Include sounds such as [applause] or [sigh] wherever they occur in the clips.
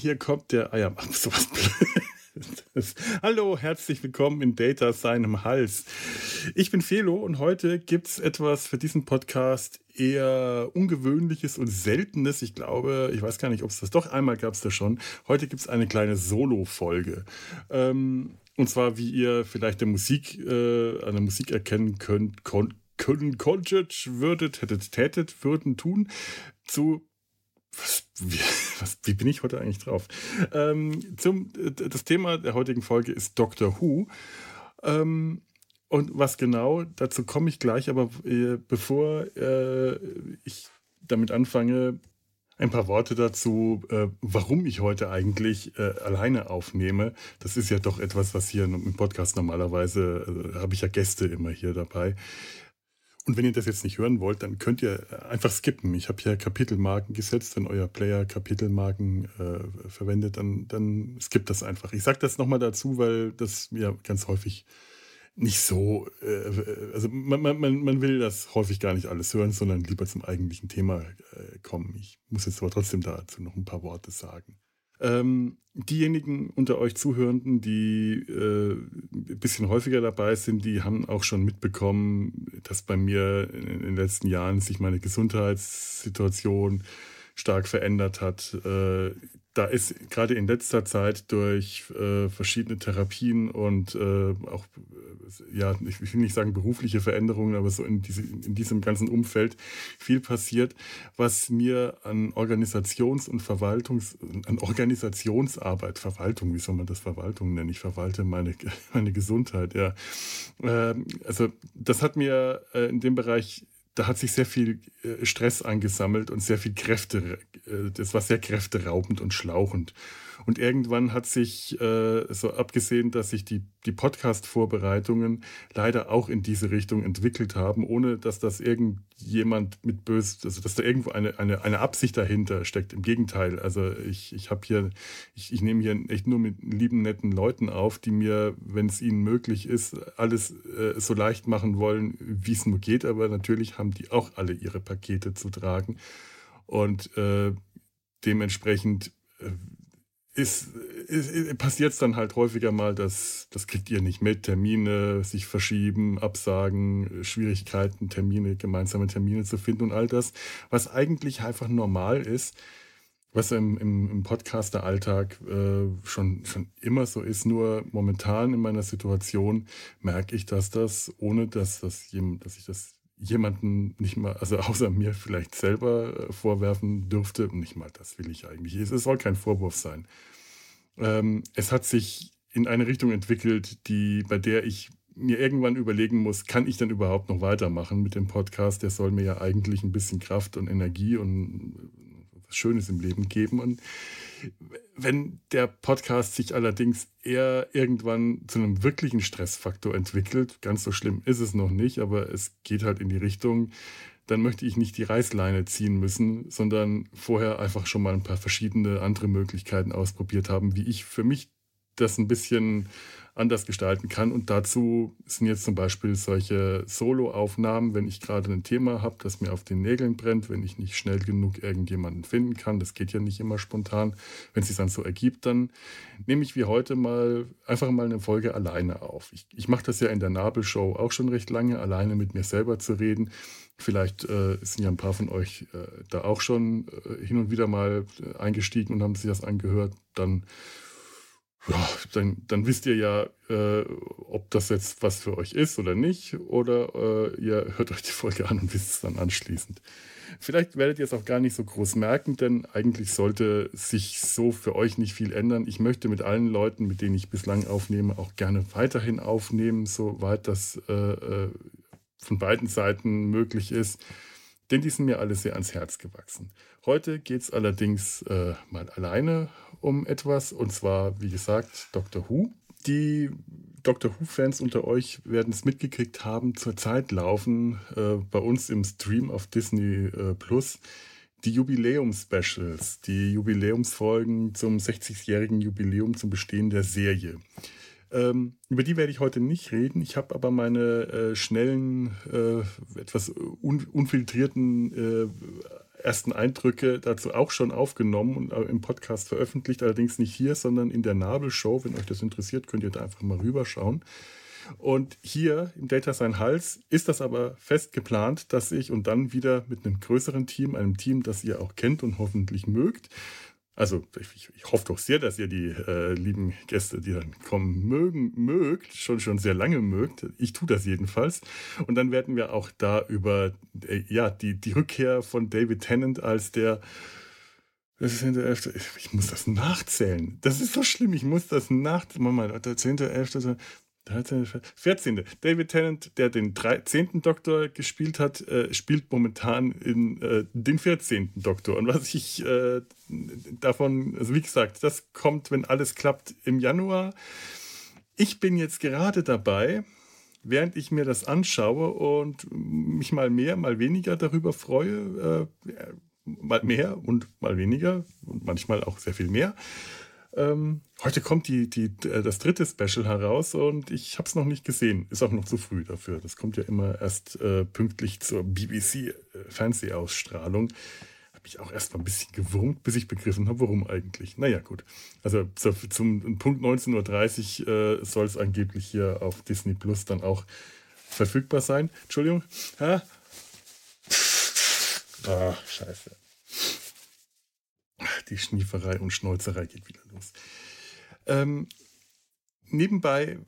Hier kommt der Eier. Ach, [laughs] sowas Blödes. Hallo, herzlich willkommen in Data seinem Hals. Ich bin Felo und heute gibt es etwas für diesen Podcast eher Ungewöhnliches und Seltenes. Ich glaube, ich weiß gar nicht, ob es das doch einmal gab es das schon. Heute gibt es eine kleine Solo-Folge. Ähm, und zwar, wie ihr vielleicht der Musik, äh, an der Musik erkennen könnt, kon können, konntet, würdet, hättet, tätet, würden, tun, zu was, wie, was, wie bin ich heute eigentlich drauf? Ähm, zum, das Thema der heutigen Folge ist Doctor Who. Ähm, und was genau, dazu komme ich gleich, aber äh, bevor äh, ich damit anfange, ein paar Worte dazu, äh, warum ich heute eigentlich äh, alleine aufnehme. Das ist ja doch etwas, was hier im Podcast normalerweise, äh, habe ich ja Gäste immer hier dabei. Und wenn ihr das jetzt nicht hören wollt, dann könnt ihr einfach skippen. Ich habe hier Kapitelmarken gesetzt. Wenn euer Player Kapitelmarken äh, verwendet, dann, dann skippt das einfach. Ich sage das nochmal dazu, weil das mir ganz häufig nicht so, äh, also man, man, man will das häufig gar nicht alles hören, sondern lieber zum eigentlichen Thema äh, kommen. Ich muss jetzt aber trotzdem dazu noch ein paar Worte sagen. Ähm, diejenigen unter euch Zuhörenden, die äh, ein bisschen häufiger dabei sind, die haben auch schon mitbekommen, dass bei mir in den letzten Jahren sich meine Gesundheitssituation stark verändert hat. Äh, da ist gerade in letzter Zeit durch äh, verschiedene Therapien und äh, auch, ja, ich will nicht sagen berufliche Veränderungen, aber so in, diese, in diesem ganzen Umfeld viel passiert, was mir an Organisations- und Verwaltungs-, an Organisationsarbeit, Verwaltung, wie soll man das Verwaltung nennen? Ich verwalte meine, [laughs] meine Gesundheit, ja. Ähm, also, das hat mir äh, in dem Bereich da hat sich sehr viel äh, Stress angesammelt und sehr viel Kräfte, äh, das war sehr kräfteraubend und schlauchend. Und irgendwann hat sich, äh, so abgesehen, dass sich die, die Podcast-Vorbereitungen leider auch in diese Richtung entwickelt haben, ohne dass das irgendjemand mit böse, also dass da irgendwo eine, eine, eine Absicht dahinter steckt. Im Gegenteil, also ich, ich habe hier, ich, ich nehme hier echt nur mit lieben, netten Leuten auf, die mir, wenn es ihnen möglich ist, alles äh, so leicht machen wollen, wie es nur geht. Aber natürlich haben die auch alle ihre Pakete zu tragen. Und äh, dementsprechend äh, ist, ist, passiert es dann halt häufiger mal, dass das kriegt ihr nicht mit, Termine sich verschieben, Absagen, Schwierigkeiten, Termine, gemeinsame Termine zu finden und all das, was eigentlich einfach normal ist, was im, im, im Podcaster-Alltag äh, schon, schon immer so ist. Nur momentan in meiner Situation merke ich, dass das, ohne dass, das, dass ich das jemanden nicht mal, also außer mir vielleicht selber äh, vorwerfen dürfte. Nicht mal das will ich eigentlich. Es soll kein Vorwurf sein. Ähm, es hat sich in eine Richtung entwickelt, die, bei der ich mir irgendwann überlegen muss, kann ich denn überhaupt noch weitermachen mit dem Podcast? Der soll mir ja eigentlich ein bisschen Kraft und Energie und was Schönes im Leben geben. Und wenn der Podcast sich allerdings eher irgendwann zu einem wirklichen Stressfaktor entwickelt, ganz so schlimm ist es noch nicht, aber es geht halt in die Richtung, dann möchte ich nicht die Reißleine ziehen müssen, sondern vorher einfach schon mal ein paar verschiedene andere Möglichkeiten ausprobiert haben, wie ich für mich das ein bisschen anders gestalten kann. Und dazu sind jetzt zum Beispiel solche Solo-Aufnahmen, wenn ich gerade ein Thema habe, das mir auf den Nägeln brennt, wenn ich nicht schnell genug irgendjemanden finden kann. Das geht ja nicht immer spontan. Wenn es sich dann so ergibt, dann nehme ich wie heute mal einfach mal eine Folge alleine auf. Ich, ich mache das ja in der Nabelshow auch schon recht lange, alleine mit mir selber zu reden. Vielleicht äh, sind ja ein paar von euch äh, da auch schon äh, hin und wieder mal äh, eingestiegen und haben sich das angehört. Dann ja, dann, dann wisst ihr ja, äh, ob das jetzt was für euch ist oder nicht. Oder äh, ihr hört euch die Folge an und wisst es dann anschließend. Vielleicht werdet ihr es auch gar nicht so groß merken, denn eigentlich sollte sich so für euch nicht viel ändern. Ich möchte mit allen Leuten, mit denen ich bislang aufnehme, auch gerne weiterhin aufnehmen, soweit das äh, äh von beiden Seiten möglich ist denn die sind mir alle sehr ans Herz gewachsen. Heute geht es allerdings äh, mal alleine um etwas, und zwar, wie gesagt, Doctor Who. Die Doctor Who-Fans unter euch werden es mitgekriegt haben, zurzeit laufen äh, bei uns im Stream auf Disney äh, Plus die Jubiläums-Specials, die Jubiläumsfolgen zum 60-jährigen Jubiläum zum Bestehen der Serie. Ähm, über die werde ich heute nicht reden. Ich habe aber meine äh, schnellen, äh, etwas un unfiltrierten äh, ersten Eindrücke dazu auch schon aufgenommen und im Podcast veröffentlicht, allerdings nicht hier, sondern in der Nabelshow. Wenn euch das interessiert, könnt ihr da einfach mal rüberschauen. Und hier im Data Sein Hals ist das aber fest geplant, dass ich und dann wieder mit einem größeren Team, einem Team, das ihr auch kennt und hoffentlich mögt, also ich, ich, hoffe doch sehr, dass ihr die äh, lieben Gäste, die dann kommen, mögen, mögt, schon schon sehr lange mögt. Ich tue das jedenfalls. Und dann werden wir auch da über äh, ja, die, die Rückkehr von David Tennant als der das ist der 11. Ich muss das nachzählen. Das ist so schlimm. Ich muss das nachzählen. Moment, der 10. 11. 13, 14. David Tennant, der den 13. Doktor gespielt hat, äh, spielt momentan in äh, den 14. Doktor. Und was ich äh, davon, also wie gesagt, das kommt, wenn alles klappt, im Januar. Ich bin jetzt gerade dabei, während ich mir das anschaue und mich mal mehr, mal weniger darüber freue, äh, mal mehr und mal weniger und manchmal auch sehr viel mehr ähm, heute kommt die, die, äh, das dritte Special heraus und ich habe es noch nicht gesehen. Ist auch noch zu früh dafür. Das kommt ja immer erst äh, pünktlich zur BBC-Fernsehausstrahlung. Äh, habe ich auch erst mal ein bisschen gewurmt, bis ich begriffen habe, warum eigentlich. Naja, gut. Also zu, zum Punkt 19.30 Uhr äh, soll es angeblich hier auf Disney Plus dann auch verfügbar sein. Entschuldigung. Ha? Ah, scheiße die Schnieferei und Schnäuzerei geht wieder los. Ähm, nebenbei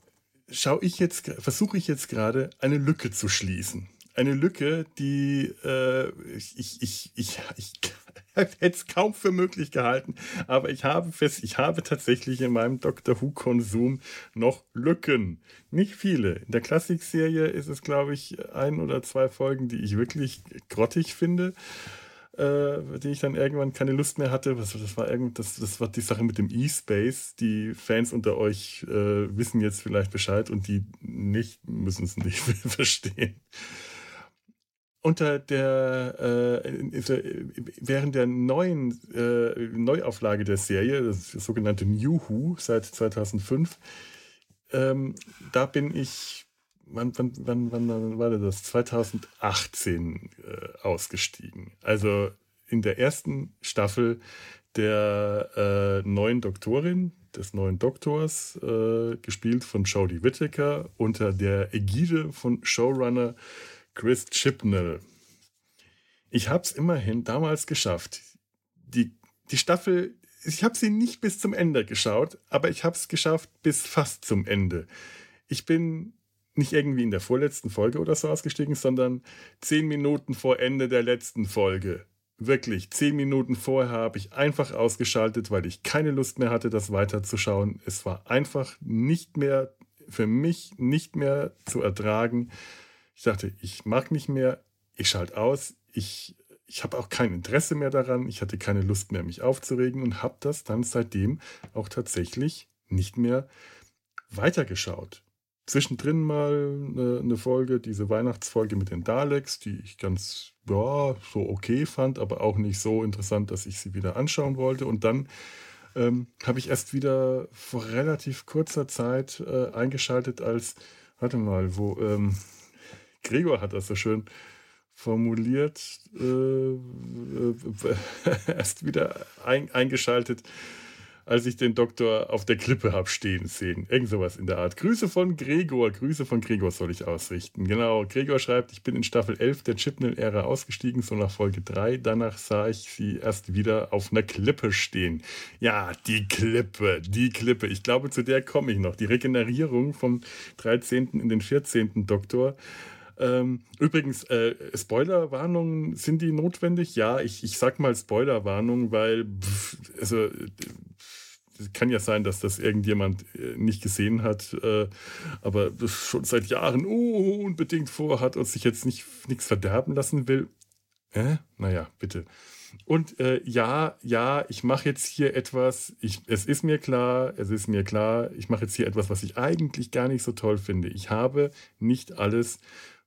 schaue ich jetzt, versuche ich jetzt gerade eine Lücke zu schließen. Eine Lücke, die äh, ich, ich, ich, ich, ich [laughs] hätte es kaum für möglich gehalten, aber ich habe fest, ich habe tatsächlich in meinem Doctor Who-Konsum noch Lücken. Nicht viele. In der Klassikserie ist es, glaube ich, ein oder zwei Folgen, die ich wirklich grottig finde äh, die ich dann irgendwann keine Lust mehr hatte. Was, das, war irgend, das, das war die Sache mit dem E-Space. Die Fans unter euch äh, wissen jetzt vielleicht Bescheid und die nicht, müssen es nicht [laughs] verstehen. Unter der, äh, während der neuen äh, Neuauflage der Serie, das sogenannte New Who seit 2005, ähm, da bin ich wann, wann, wann, wann war das? 2018 äh, ausgestiegen. Also in der ersten Staffel der äh, neuen Doktorin, des neuen Doktors, äh, gespielt von Jodie Whittaker, unter der Ägide von Showrunner Chris Chibnall. Ich habe es immerhin damals geschafft. Die, die Staffel, ich habe sie nicht bis zum Ende geschaut, aber ich habe es geschafft bis fast zum Ende. Ich bin nicht irgendwie in der vorletzten Folge oder so ausgestiegen, sondern zehn Minuten vor Ende der letzten Folge. Wirklich, zehn Minuten vorher habe ich einfach ausgeschaltet, weil ich keine Lust mehr hatte, das weiterzuschauen. Es war einfach nicht mehr, für mich nicht mehr zu ertragen. Ich dachte, ich mag nicht mehr, ich schalte aus, ich, ich habe auch kein Interesse mehr daran, ich hatte keine Lust mehr, mich aufzuregen und habe das dann seitdem auch tatsächlich nicht mehr weitergeschaut zwischendrin mal eine, eine, Folge, diese Weihnachtsfolge mit den Daleks, die ich ganz, ja, so okay fand, aber auch nicht so interessant, dass ich sie wieder anschauen wollte. Und dann ähm, habe ich erst wieder vor relativ kurzer Zeit äh, eingeschaltet, als, warte mal, wo ähm, Gregor hat das so schön formuliert, äh, äh, [laughs] erst wieder ein, eingeschaltet als ich den Doktor auf der Klippe habe stehen sehen. Irgend sowas in der Art. Grüße von Gregor. Grüße von Gregor soll ich ausrichten. Genau. Gregor schreibt, ich bin in Staffel 11 der Chipnell-Ära ausgestiegen, so nach Folge 3. Danach sah ich sie erst wieder auf einer Klippe stehen. Ja, die Klippe, die Klippe. Ich glaube, zu der komme ich noch. Die Regenerierung vom 13. in den 14. Doktor. Ähm, übrigens, äh, Spoilerwarnungen, sind die notwendig? Ja, ich, ich sag mal Spoilerwarnung, weil, pff, also, kann ja sein, dass das irgendjemand äh, nicht gesehen hat, äh, aber das schon seit Jahren unbedingt vorhat und sich jetzt nicht nichts verderben lassen will. Äh? Naja, bitte. Und äh, ja, ja, ich mache jetzt hier etwas, ich, es ist mir klar, es ist mir klar, ich mache jetzt hier etwas, was ich eigentlich gar nicht so toll finde. Ich habe nicht alles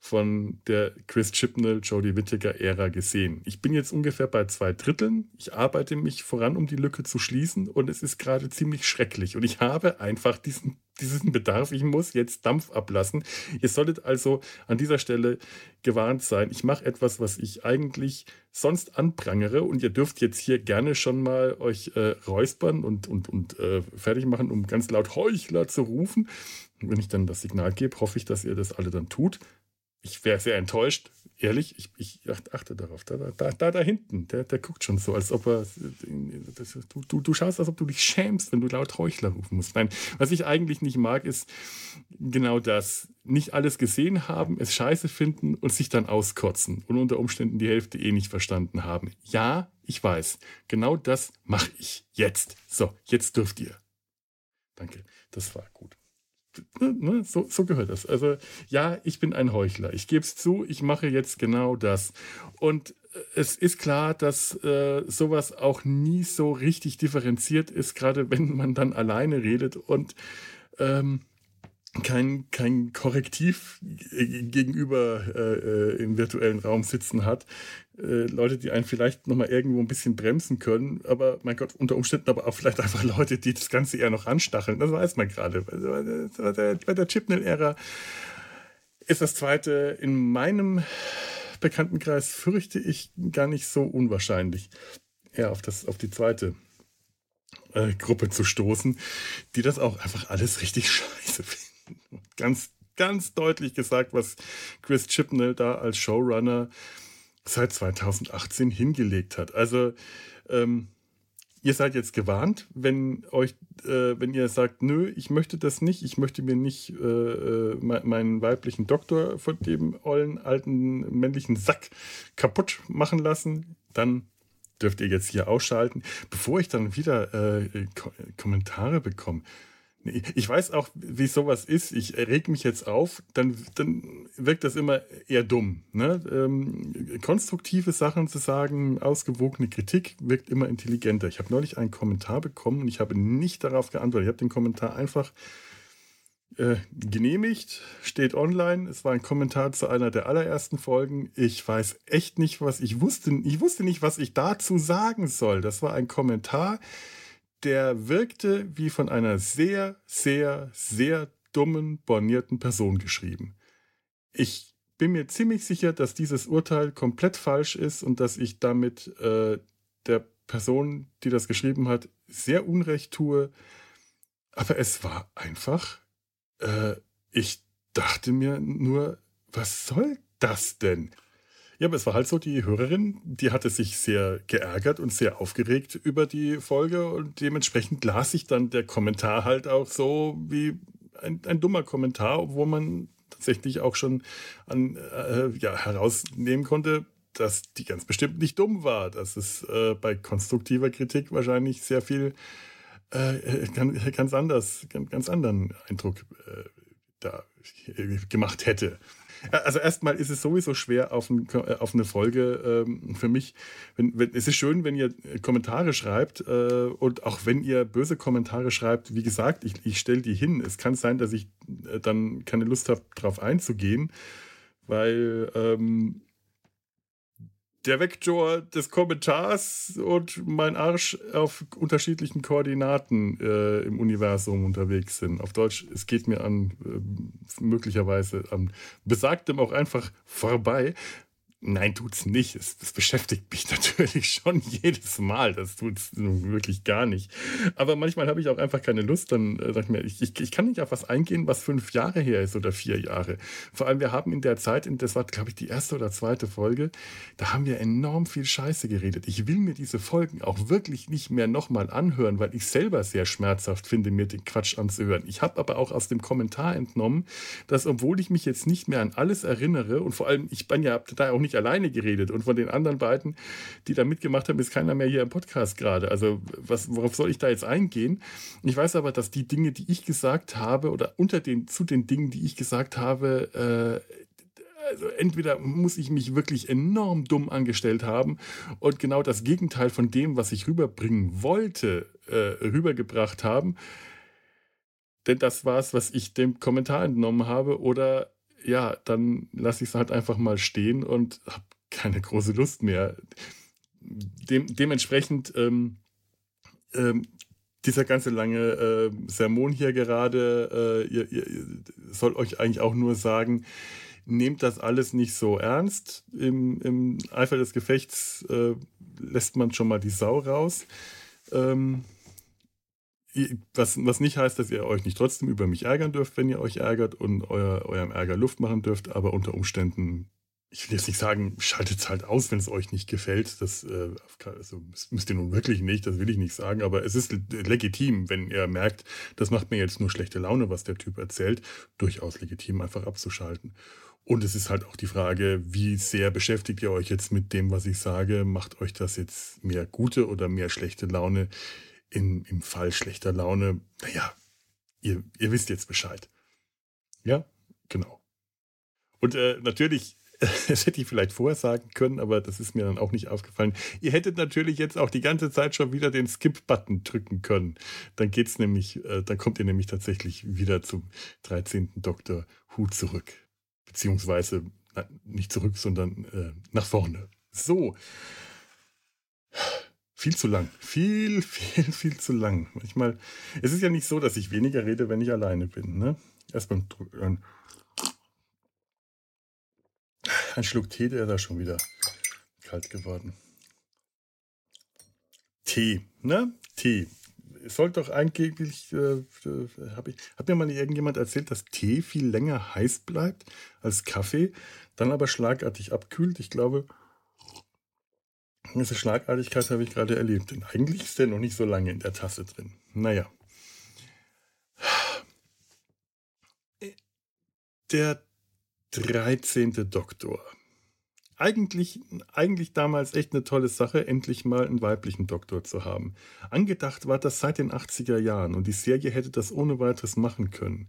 von der Chris Chipnell, Jodie Whittaker Ära gesehen. Ich bin jetzt ungefähr bei zwei Dritteln. Ich arbeite mich voran, um die Lücke zu schließen und es ist gerade ziemlich schrecklich. Und ich habe einfach diesen, diesen Bedarf. Ich muss jetzt Dampf ablassen. Ihr solltet also an dieser Stelle gewarnt sein. Ich mache etwas, was ich eigentlich sonst anprangere und ihr dürft jetzt hier gerne schon mal euch äh, räuspern und, und, und äh, fertig machen, um ganz laut Heuchler zu rufen. wenn ich dann das Signal gebe, hoffe ich, dass ihr das alle dann tut ich wäre sehr enttäuscht, ehrlich. Ich, ich achte darauf. Da, da, da, da hinten, der, der guckt schon so, als ob er. Das, du, du, du schaust, als ob du dich schämst, wenn du laut Heuchler rufen musst. Nein, was ich eigentlich nicht mag, ist genau das. Nicht alles gesehen haben, es scheiße finden und sich dann auskotzen und unter Umständen die Hälfte eh nicht verstanden haben. Ja, ich weiß. Genau das mache ich jetzt. So, jetzt dürft ihr. Danke, das war gut. Ne, so, so, gehört das. Also ja, ich bin ein Heuchler. Ich gebe es zu, ich mache jetzt genau das. Und äh, es ist klar, dass äh, sowas auch nie so richtig differenziert ist, gerade wenn man dann alleine redet und ähm, kein, kein Korrektiv gegenüber äh, äh, im virtuellen Raum sitzen hat. Äh, Leute, die einen vielleicht nochmal irgendwo ein bisschen bremsen können, aber mein Gott, unter Umständen aber auch vielleicht einfach Leute, die das Ganze eher noch anstacheln. Das weiß man gerade. Bei der, bei der Chipnell-Ära ist das zweite in meinem Bekanntenkreis, fürchte ich, gar nicht so unwahrscheinlich, eher auf, das, auf die zweite äh, Gruppe zu stoßen, die das auch einfach alles richtig [laughs] scheiße finden ganz, ganz deutlich gesagt, was Chris Chipnell da als Showrunner seit 2018 hingelegt hat. Also ähm, ihr seid jetzt gewarnt, wenn euch, äh, wenn ihr sagt, nö, ich möchte das nicht, ich möchte mir nicht äh, äh meinen weiblichen Doktor von dem ollen alten männlichen Sack kaputt machen lassen, dann dürft ihr jetzt hier ausschalten, bevor ich dann wieder äh, Kommentare bekomme ich weiß auch, wie sowas ist. Ich reg mich jetzt auf, dann, dann wirkt das immer eher dumm. Ne? Ähm, konstruktive Sachen zu sagen, ausgewogene Kritik wirkt immer intelligenter. Ich habe neulich einen Kommentar bekommen und ich habe nicht darauf geantwortet. Ich habe den Kommentar einfach äh, genehmigt, steht online. Es war ein Kommentar zu einer der allerersten Folgen. Ich weiß echt nicht, was ich wusste. Ich wusste nicht, was ich dazu sagen soll. Das war ein Kommentar der wirkte wie von einer sehr, sehr, sehr dummen, bornierten Person geschrieben. Ich bin mir ziemlich sicher, dass dieses Urteil komplett falsch ist und dass ich damit äh, der Person, die das geschrieben hat, sehr unrecht tue. Aber es war einfach, äh, ich dachte mir nur, was soll das denn? Ja, aber es war halt so, die Hörerin, die hatte sich sehr geärgert und sehr aufgeregt über die Folge und dementsprechend las sich dann der Kommentar halt auch so wie ein, ein dummer Kommentar, wo man tatsächlich auch schon an, äh, ja, herausnehmen konnte, dass die ganz bestimmt nicht dumm war, dass es äh, bei konstruktiver Kritik wahrscheinlich sehr viel äh, ganz, ganz anders, ganz, ganz anderen Eindruck äh, da gemacht hätte. Also erstmal ist es sowieso schwer auf, ein, äh, auf eine Folge ähm, für mich. Wenn, wenn, es ist schön, wenn ihr Kommentare schreibt äh, und auch wenn ihr böse Kommentare schreibt, wie gesagt, ich, ich stelle die hin. Es kann sein, dass ich äh, dann keine Lust habe, darauf einzugehen, weil ähm, der Vektor des Kommentars und mein Arsch auf unterschiedlichen Koordinaten äh, im Universum unterwegs sind. Auf Deutsch, es geht mir an äh, möglicherweise an besagtem auch einfach vorbei. Nein, tut's nicht. Es, es, beschäftigt mich [laughs] natürlich schon jedes Mal. Das tut's wirklich gar nicht. Aber manchmal habe ich auch einfach keine Lust. Dann äh, sag ich mir, ich, ich, ich, kann nicht auf was eingehen, was fünf Jahre her ist oder vier Jahre. Vor allem, wir haben in der Zeit, in, das war, glaube ich, die erste oder zweite Folge, da haben wir enorm viel Scheiße geredet. Ich will mir diese Folgen auch wirklich nicht mehr nochmal anhören, weil ich selber sehr schmerzhaft finde, mir den Quatsch anzuhören. Ich habe aber auch aus dem Kommentar entnommen, dass obwohl ich mich jetzt nicht mehr an alles erinnere und vor allem, ich bin ja da auch nicht alleine geredet. Und von den anderen beiden, die da mitgemacht haben, ist keiner mehr hier im Podcast gerade. Also was, worauf soll ich da jetzt eingehen? Ich weiß aber, dass die Dinge, die ich gesagt habe, oder unter den, zu den Dingen, die ich gesagt habe, äh, also entweder muss ich mich wirklich enorm dumm angestellt haben und genau das Gegenteil von dem, was ich rüberbringen wollte, äh, rübergebracht haben. Denn das war es, was ich dem Kommentar entnommen habe. Oder ja, dann lasse ich es halt einfach mal stehen und habe keine große Lust mehr. Dem, dementsprechend ähm, ähm, dieser ganze lange äh, Sermon hier gerade, äh, ihr, ihr soll euch eigentlich auch nur sagen, nehmt das alles nicht so ernst. Im, im Eifer des Gefechts äh, lässt man schon mal die Sau raus. Ähm, was, was nicht heißt, dass ihr euch nicht trotzdem über mich ärgern dürft, wenn ihr euch ärgert und euer, eurem Ärger Luft machen dürft, aber unter Umständen, ich will jetzt nicht sagen, schaltet es halt aus, wenn es euch nicht gefällt. Das äh, also müsst ihr nun wirklich nicht, das will ich nicht sagen, aber es ist legitim, wenn ihr merkt, das macht mir jetzt nur schlechte Laune, was der Typ erzählt, durchaus legitim, einfach abzuschalten. Und es ist halt auch die Frage, wie sehr beschäftigt ihr euch jetzt mit dem, was ich sage? Macht euch das jetzt mehr gute oder mehr schlechte Laune? In, Im Fall schlechter Laune, naja, ihr, ihr wisst jetzt Bescheid. Ja, genau. Und äh, natürlich, [laughs] das hätte ich vielleicht vorher sagen können, aber das ist mir dann auch nicht aufgefallen. Ihr hättet natürlich jetzt auch die ganze Zeit schon wieder den Skip-Button drücken können. Dann geht's nämlich, äh, dann kommt ihr nämlich tatsächlich wieder zum 13. Dr. Hu zurück beziehungsweise nicht zurück, sondern äh, nach vorne. So. Viel zu lang. Viel, [laughs] viel, viel zu lang. Manchmal, es ist ja nicht so, dass ich weniger rede, wenn ich alleine bin. Ne? Erstmal ein, ein Schluck Tee, der ist da schon wieder kalt geworden. Tee, ne? Tee es sollte doch eigentlich, äh, äh habe hab mir mal irgendjemand erzählt, dass Tee viel länger heiß bleibt als Kaffee, dann aber schlagartig abkühlt. Ich glaube, diese Schlagartigkeit habe ich gerade erlebt. Denn eigentlich ist der noch nicht so lange in der Tasse drin. Naja. Der 13. Doktor eigentlich, eigentlich damals echt eine tolle Sache, endlich mal einen weiblichen Doktor zu haben. Angedacht war das seit den 80er Jahren und die Serie hätte das ohne weiteres machen können.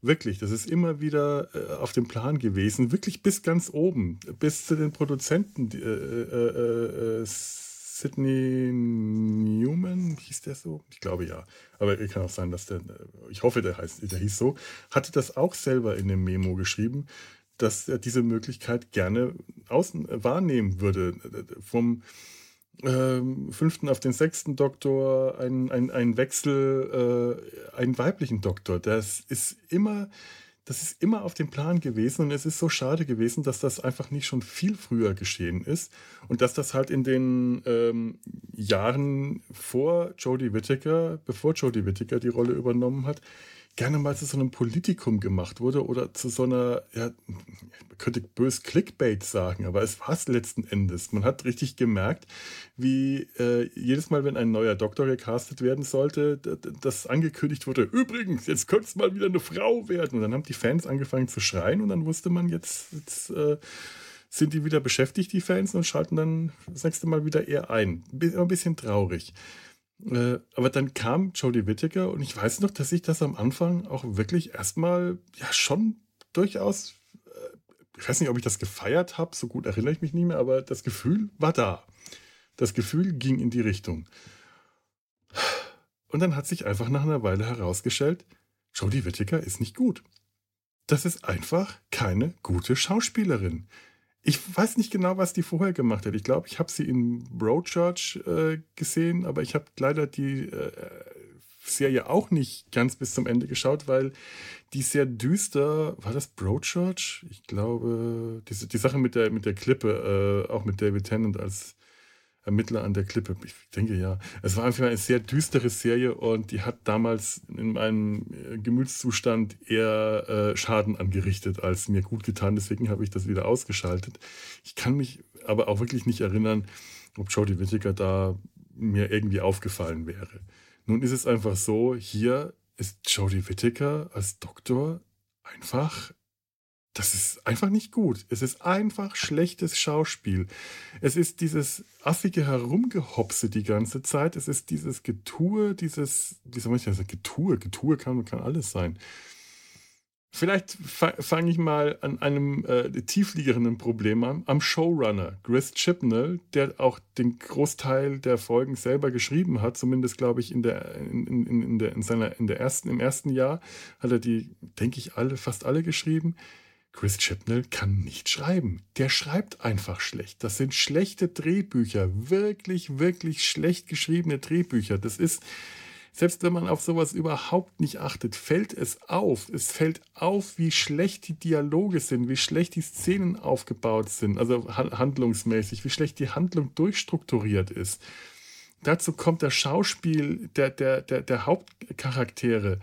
Wirklich, das ist immer wieder äh, auf dem Plan gewesen, wirklich bis ganz oben, bis zu den Produzenten. Äh, äh, äh, Sidney Newman, hieß der so? Ich glaube ja. Aber kann auch sein, dass der, ich hoffe, der heißt, der hieß so, hatte das auch selber in dem Memo geschrieben dass er diese Möglichkeit gerne außen äh, wahrnehmen würde. Vom ähm, fünften auf den sechsten Doktor ein, ein, Wechsel, äh, einen weiblichen Doktor. Das ist immer, das ist immer auf dem Plan gewesen und es ist so schade gewesen, dass das einfach nicht schon viel früher geschehen ist und dass das halt in den ähm, Jahren vor Jodie Whittaker, bevor Jodie Whittaker die Rolle übernommen hat, gerne mal zu so einem Politikum gemacht wurde oder zu so einer, ja, man könnte bös Clickbait sagen, aber es war es letzten Endes. Man hat richtig gemerkt, wie äh, jedes Mal, wenn ein neuer Doktor gecastet werden sollte, das angekündigt wurde, übrigens, jetzt könnte es mal wieder eine Frau werden. Und dann haben die Fans angefangen zu schreien und dann wusste man, jetzt, jetzt äh, sind die wieder beschäftigt, die Fans, und schalten dann das nächste Mal wieder eher ein. Ein bisschen traurig. Äh, aber dann kam Jodie Whittaker und ich weiß noch, dass ich das am Anfang auch wirklich erstmal ja schon durchaus, äh, ich weiß nicht, ob ich das gefeiert habe, so gut erinnere ich mich nicht mehr, aber das Gefühl war da. Das Gefühl ging in die Richtung. Und dann hat sich einfach nach einer Weile herausgestellt, Jodie Whittaker ist nicht gut. Das ist einfach keine gute Schauspielerin. Ich weiß nicht genau, was die vorher gemacht hat. Ich glaube, ich habe sie in Broadchurch äh, gesehen, aber ich habe leider die äh, Serie auch nicht ganz bis zum Ende geschaut, weil die sehr düster, war das Broadchurch? Ich glaube, die, die Sache mit der, mit der Klippe, äh, auch mit David Tennant als Ermittler an der Klippe. Ich denke ja. Es war einfach eine sehr düstere Serie und die hat damals in meinem äh, Gemütszustand eher äh, Schaden angerichtet als mir gut getan. Deswegen habe ich das wieder ausgeschaltet. Ich kann mich aber auch wirklich nicht erinnern, ob Jodie Whittaker da mir irgendwie aufgefallen wäre. Nun ist es einfach so, hier ist Jodie Whittaker als Doktor einfach das ist einfach nicht gut. Es ist einfach schlechtes Schauspiel. Es ist dieses affige Herumgehopse die ganze Zeit. Es ist dieses Getue, dieses, wie soll man sagen, Getue, Getue kann, kann alles sein. Vielleicht fange ich mal an einem äh, tiefliegenden Problem an, am Showrunner, Chris Chibnall, der auch den Großteil der Folgen selber geschrieben hat, zumindest glaube ich in der, in, in, in, der, in seiner, in der ersten, im ersten Jahr hat er die, denke ich, alle, fast alle geschrieben. Chris Chibnall kann nicht schreiben. Der schreibt einfach schlecht. Das sind schlechte Drehbücher. Wirklich, wirklich schlecht geschriebene Drehbücher. Das ist, selbst wenn man auf sowas überhaupt nicht achtet, fällt es auf. Es fällt auf, wie schlecht die Dialoge sind, wie schlecht die Szenen aufgebaut sind, also handlungsmäßig, wie schlecht die Handlung durchstrukturiert ist. Dazu kommt das Schauspiel der, der, der, der Hauptcharaktere,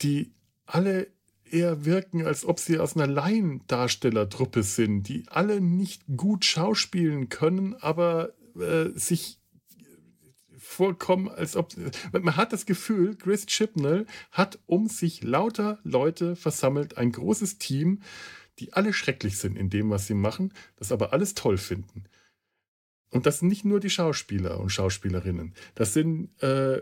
die alle eher wirken, als ob sie aus einer Laiendarstellertruppe sind, die alle nicht gut schauspielen können, aber äh, sich vorkommen, als ob man hat das Gefühl, Chris Chibnall hat um sich lauter Leute versammelt, ein großes Team, die alle schrecklich sind in dem, was sie machen, das aber alles toll finden. Und das sind nicht nur die Schauspieler und Schauspielerinnen, das sind äh,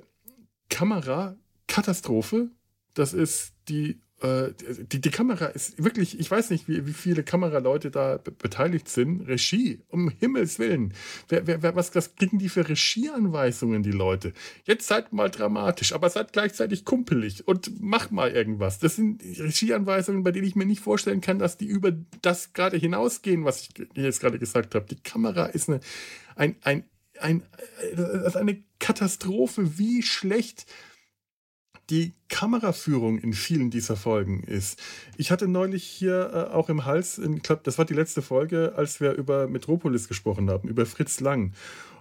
Kamerakatastrophe, das ist die äh, die, die Kamera ist wirklich, ich weiß nicht, wie, wie viele Kameraleute da beteiligt sind. Regie, um Himmels Willen. Wer, wer, wer, was, was kriegen die für Regieanweisungen, die Leute? Jetzt seid mal dramatisch, aber seid gleichzeitig kumpelig und macht mal irgendwas. Das sind Regieanweisungen, bei denen ich mir nicht vorstellen kann, dass die über das gerade hinausgehen, was ich jetzt gerade gesagt habe. Die Kamera ist eine, ein, ein, ein, eine Katastrophe, wie schlecht die Kameraführung in vielen dieser Folgen ist. Ich hatte neulich hier äh, auch im Hals, ich glaube, das war die letzte Folge, als wir über Metropolis gesprochen haben, über Fritz Lang.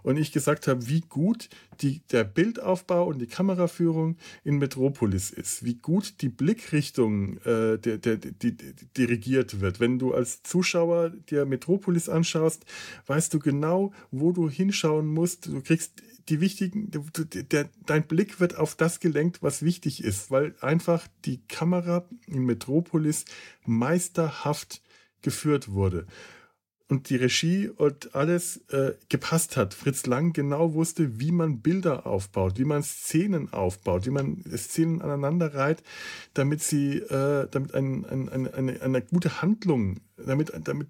Und ich gesagt habe, wie gut die, der Bildaufbau und die Kameraführung in Metropolis ist, wie gut die Blickrichtung äh, der, der, die, die dirigiert wird. Wenn du als Zuschauer dir Metropolis anschaust, weißt du genau, wo du hinschauen musst. Du kriegst die wichtigen, der, der, dein Blick wird auf das gelenkt, was wichtig ist, weil einfach die Kamera in Metropolis meisterhaft geführt wurde und die Regie und alles äh, gepasst hat. Fritz Lang genau wusste, wie man Bilder aufbaut, wie man Szenen aufbaut, wie man Szenen aneinander reiht, damit sie, äh, damit ein, ein, ein, eine, eine gute Handlung, damit, damit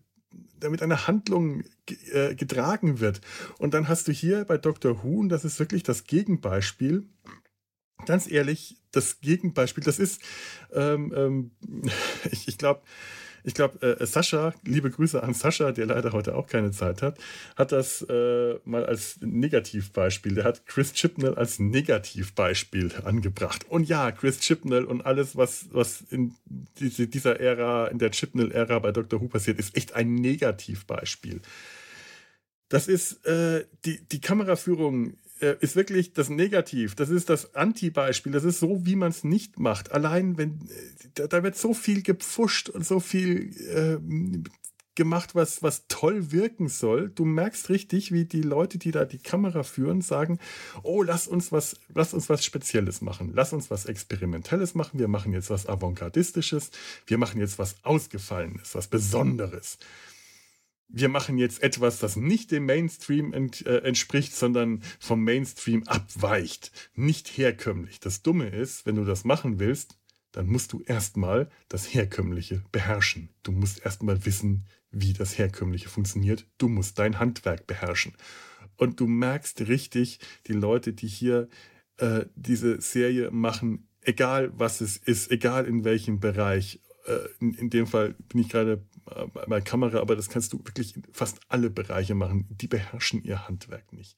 damit eine Handlung äh, getragen wird. Und dann hast du hier bei Dr. Who, und das ist wirklich das Gegenbeispiel, ganz ehrlich, das Gegenbeispiel, das ist, ähm, ähm, [laughs] ich, ich glaube, ich glaube, äh, Sascha, liebe Grüße an Sascha, der leider heute auch keine Zeit hat, hat das äh, mal als Negativbeispiel. Der hat Chris Chipnell als Negativbeispiel angebracht. Und ja, Chris Chipnell und alles, was, was in diese, dieser Ära, in der Chipnell-Ära bei Dr. Who passiert, ist echt ein Negativbeispiel. Das ist äh, die, die Kameraführung äh, ist wirklich das Negativ. Das ist das Anti-Beispiel. Das ist so, wie man es nicht macht. Allein, wenn äh, da, da, wird so viel gepfuscht und so viel äh, gemacht, was, was toll wirken soll. Du merkst richtig, wie die Leute, die da die Kamera führen, sagen, oh, lass uns was, lass uns was Spezielles machen. Lass uns was Experimentelles machen. Wir machen jetzt was Avantgardistisches. Wir machen jetzt was Ausgefallenes, was Besonderes wir machen jetzt etwas, das nicht dem Mainstream ent, äh, entspricht, sondern vom Mainstream abweicht. Nicht herkömmlich. Das Dumme ist, wenn du das machen willst, dann musst du erstmal das Herkömmliche beherrschen. Du musst erstmal wissen, wie das Herkömmliche funktioniert. Du musst dein Handwerk beherrschen. Und du merkst richtig, die Leute, die hier äh, diese Serie machen, egal was es ist, egal in welchem Bereich, äh, in, in, dem Fall bin ich gerade bei Kamera, aber das kannst du wirklich in fast alle Bereiche machen. Die beherrschen ihr Handwerk nicht.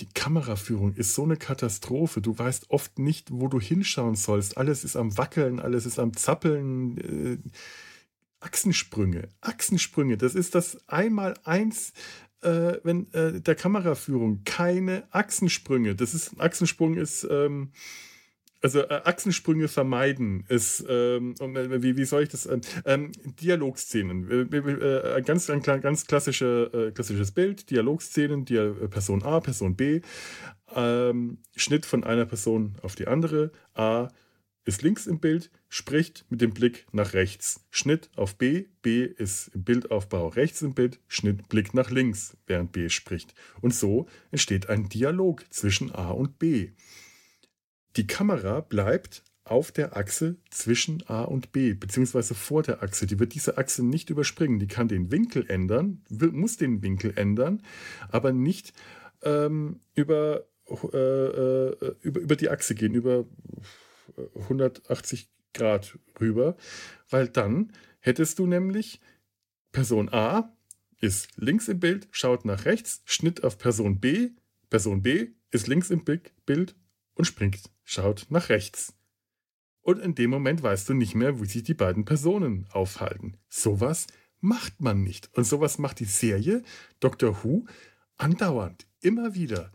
Die Kameraführung ist so eine Katastrophe. Du weißt oft nicht, wo du hinschauen sollst. Alles ist am Wackeln, alles ist am Zappeln. Äh, Achsensprünge, Achsensprünge, das ist das Einmal-Eins äh, wenn äh, der Kameraführung keine Achsensprünge. Das ist Achsensprung ist ähm, also äh, Achsensprünge vermeiden ist, ähm, äh, wie, wie soll ich das, ähm, ähm Dialogszenen, äh, äh, ganz, ein ganz klassische, äh, klassisches Bild, Dialogszenen, Dia äh, Person A, Person B, ähm, Schnitt von einer Person auf die andere, A ist links im Bild, spricht mit dem Blick nach rechts. Schnitt auf B, B ist im Bildaufbau rechts im Bild, Schnitt Blick nach links, während B spricht. Und so entsteht ein Dialog zwischen A und B. Die Kamera bleibt auf der Achse zwischen A und B, beziehungsweise vor der Achse. Die wird diese Achse nicht überspringen. Die kann den Winkel ändern, muss den Winkel ändern, aber nicht ähm, über, äh, äh, über, über die Achse gehen, über 180 Grad rüber, weil dann hättest du nämlich Person A ist links im Bild, schaut nach rechts, Schnitt auf Person B, Person B ist links im Bild und springt, schaut nach rechts. Und in dem Moment weißt du nicht mehr, wie sich die beiden Personen aufhalten. Sowas macht man nicht. Und sowas macht die Serie Doctor Who andauernd, immer wieder.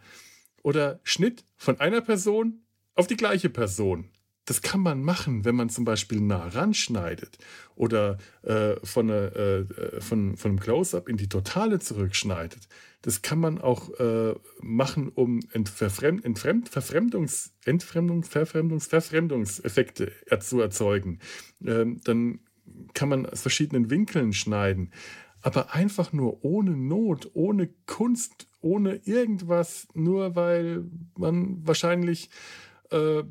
Oder Schnitt von einer Person auf die gleiche Person. Das kann man machen, wenn man zum Beispiel nah ranschneidet oder äh, von, äh, äh, von, von einem Close-up in die Totale zurückschneidet. Das kann man auch äh, machen, um Entverfremd, Entfremd, Verfremdungs, Entfremdung, Verfremdungs, Verfremdungseffekte zu erzeugen. Ähm, dann kann man aus verschiedenen Winkeln schneiden. Aber einfach nur ohne Not, ohne Kunst, ohne irgendwas, nur weil man wahrscheinlich äh,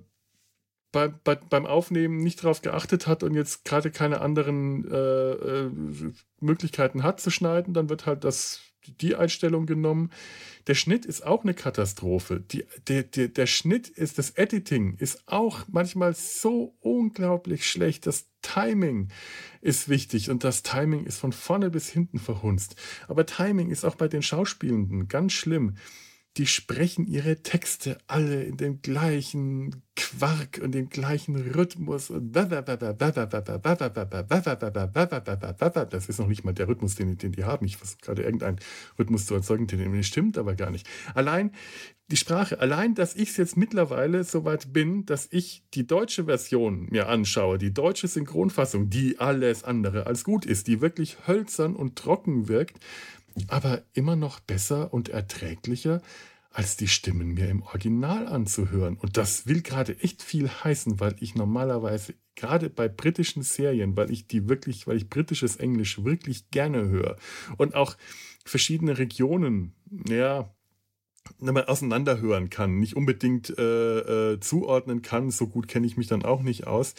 bei, bei, beim Aufnehmen nicht darauf geachtet hat und jetzt gerade keine anderen äh, äh, Möglichkeiten hat zu schneiden, dann wird halt das, die Einstellung genommen. Der Schnitt ist auch eine Katastrophe. Die, der, der, der Schnitt ist, das Editing ist auch manchmal so unglaublich schlecht. Das Timing ist wichtig und das Timing ist von vorne bis hinten verhunzt. Aber Timing ist auch bei den Schauspielenden ganz schlimm die sprechen ihre Texte alle in dem gleichen Quark und dem gleichen Rhythmus. Das ist noch nicht mal der Rhythmus, den, den die haben. Ich versuche gerade irgendeinen Rhythmus zu erzeugen, den stimmt aber gar nicht. Allein die Sprache, allein, dass ich es jetzt mittlerweile so weit bin, dass ich die deutsche Version mir anschaue, die deutsche Synchronfassung, die alles andere als gut ist, die wirklich hölzern und trocken wirkt, aber immer noch besser und erträglicher, als die Stimmen mir im Original anzuhören. Und das will gerade echt viel heißen, weil ich normalerweise gerade bei britischen Serien, weil ich die wirklich, weil ich britisches Englisch wirklich gerne höre und auch verschiedene Regionen, ja, mal auseinanderhören kann, nicht unbedingt äh, äh, zuordnen kann. So gut kenne ich mich dann auch nicht aus.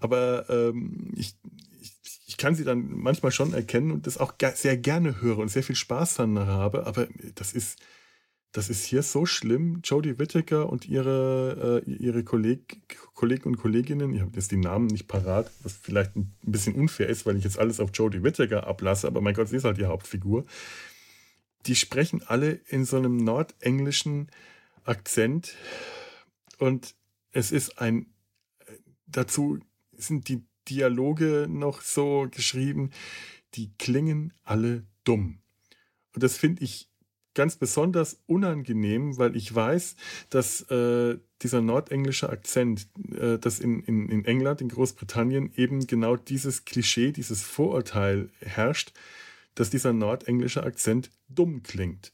Aber ähm, ich kann sie dann manchmal schon erkennen und das auch sehr gerne höre und sehr viel Spaß daran habe, aber das ist, das ist hier so schlimm. Jodie Whittaker und ihre, äh, ihre Kolleg Kollegen und Kolleginnen, ich habe jetzt die Namen nicht parat, was vielleicht ein bisschen unfair ist, weil ich jetzt alles auf Jodie Whittaker ablasse, aber mein Gott, sie ist halt die Hauptfigur. Die sprechen alle in so einem nordenglischen Akzent und es ist ein, äh, dazu sind die Dialoge noch so geschrieben, die klingen alle dumm. Und das finde ich ganz besonders unangenehm, weil ich weiß, dass äh, dieser nordenglische Akzent, äh, dass in, in, in England, in Großbritannien eben genau dieses Klischee, dieses Vorurteil herrscht, dass dieser nordenglische Akzent dumm klingt.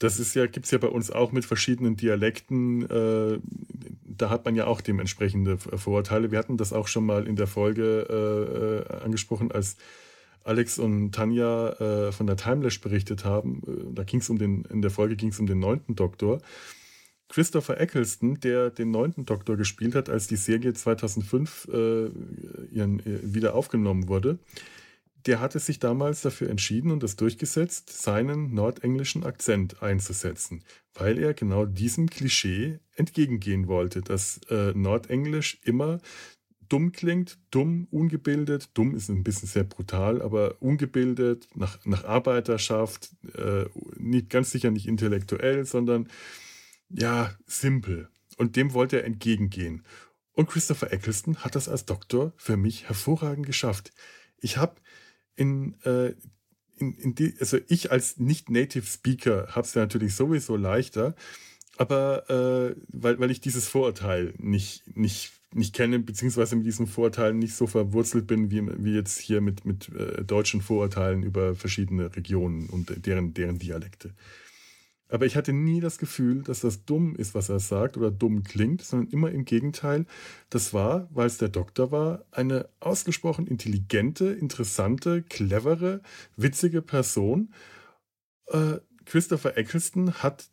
Das ja, gibt es ja bei uns auch mit verschiedenen Dialekten. Äh, da hat man ja auch dementsprechende Vorurteile. Wir hatten das auch schon mal in der Folge äh, äh angesprochen, als Alex und Tanja äh, von der Timelash berichtet haben. Äh, da ging es um den, in der Folge ging es um den neunten Doktor. Christopher Eccleston, der den neunten Doktor gespielt hat, als die Serie 2005 äh, ihren, wieder aufgenommen wurde, der hatte sich damals dafür entschieden und das durchgesetzt, seinen nordenglischen Akzent einzusetzen, weil er genau diesem Klischee entgegengehen wollte, dass äh, Nordenglisch immer dumm klingt, dumm, ungebildet, dumm ist ein bisschen sehr brutal, aber ungebildet, nach, nach Arbeiterschaft, äh, nicht, ganz sicher nicht intellektuell, sondern ja, simpel. Und dem wollte er entgegengehen. Und Christopher Eccleston hat das als Doktor für mich hervorragend geschafft. Ich habe in, äh, in, in die, also ich als nicht-Native Speaker habe es ja natürlich sowieso leichter, aber äh, weil, weil ich dieses Vorurteil nicht, nicht, nicht kenne, beziehungsweise mit diesen Vorurteilen nicht so verwurzelt bin, wie, wie jetzt hier mit, mit äh, deutschen Vorurteilen über verschiedene Regionen und deren, deren Dialekte. Aber ich hatte nie das Gefühl, dass das dumm ist, was er sagt oder dumm klingt, sondern immer im Gegenteil. Das war, weil es der Doktor war, eine ausgesprochen intelligente, interessante, clevere, witzige Person. Äh, Christopher Eccleston hat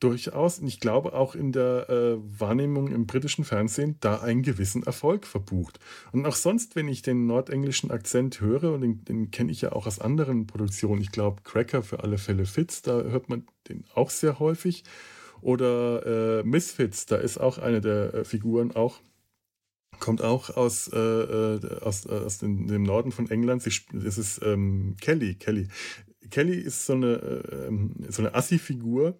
durchaus, und ich glaube auch in der äh, Wahrnehmung im britischen Fernsehen, da einen gewissen Erfolg verbucht. Und auch sonst, wenn ich den nordenglischen Akzent höre, und den, den kenne ich ja auch aus anderen Produktionen, ich glaube Cracker für alle Fälle Fits, da hört man den auch sehr häufig. Oder äh, Misfits, da ist auch eine der äh, Figuren auch kommt auch aus, äh, äh aus, äh, aus dem, dem, Norden von England. Sie, es ist ähm, Kelly. Kelly. Kelly ist so eine, äh, so eine Assi-Figur,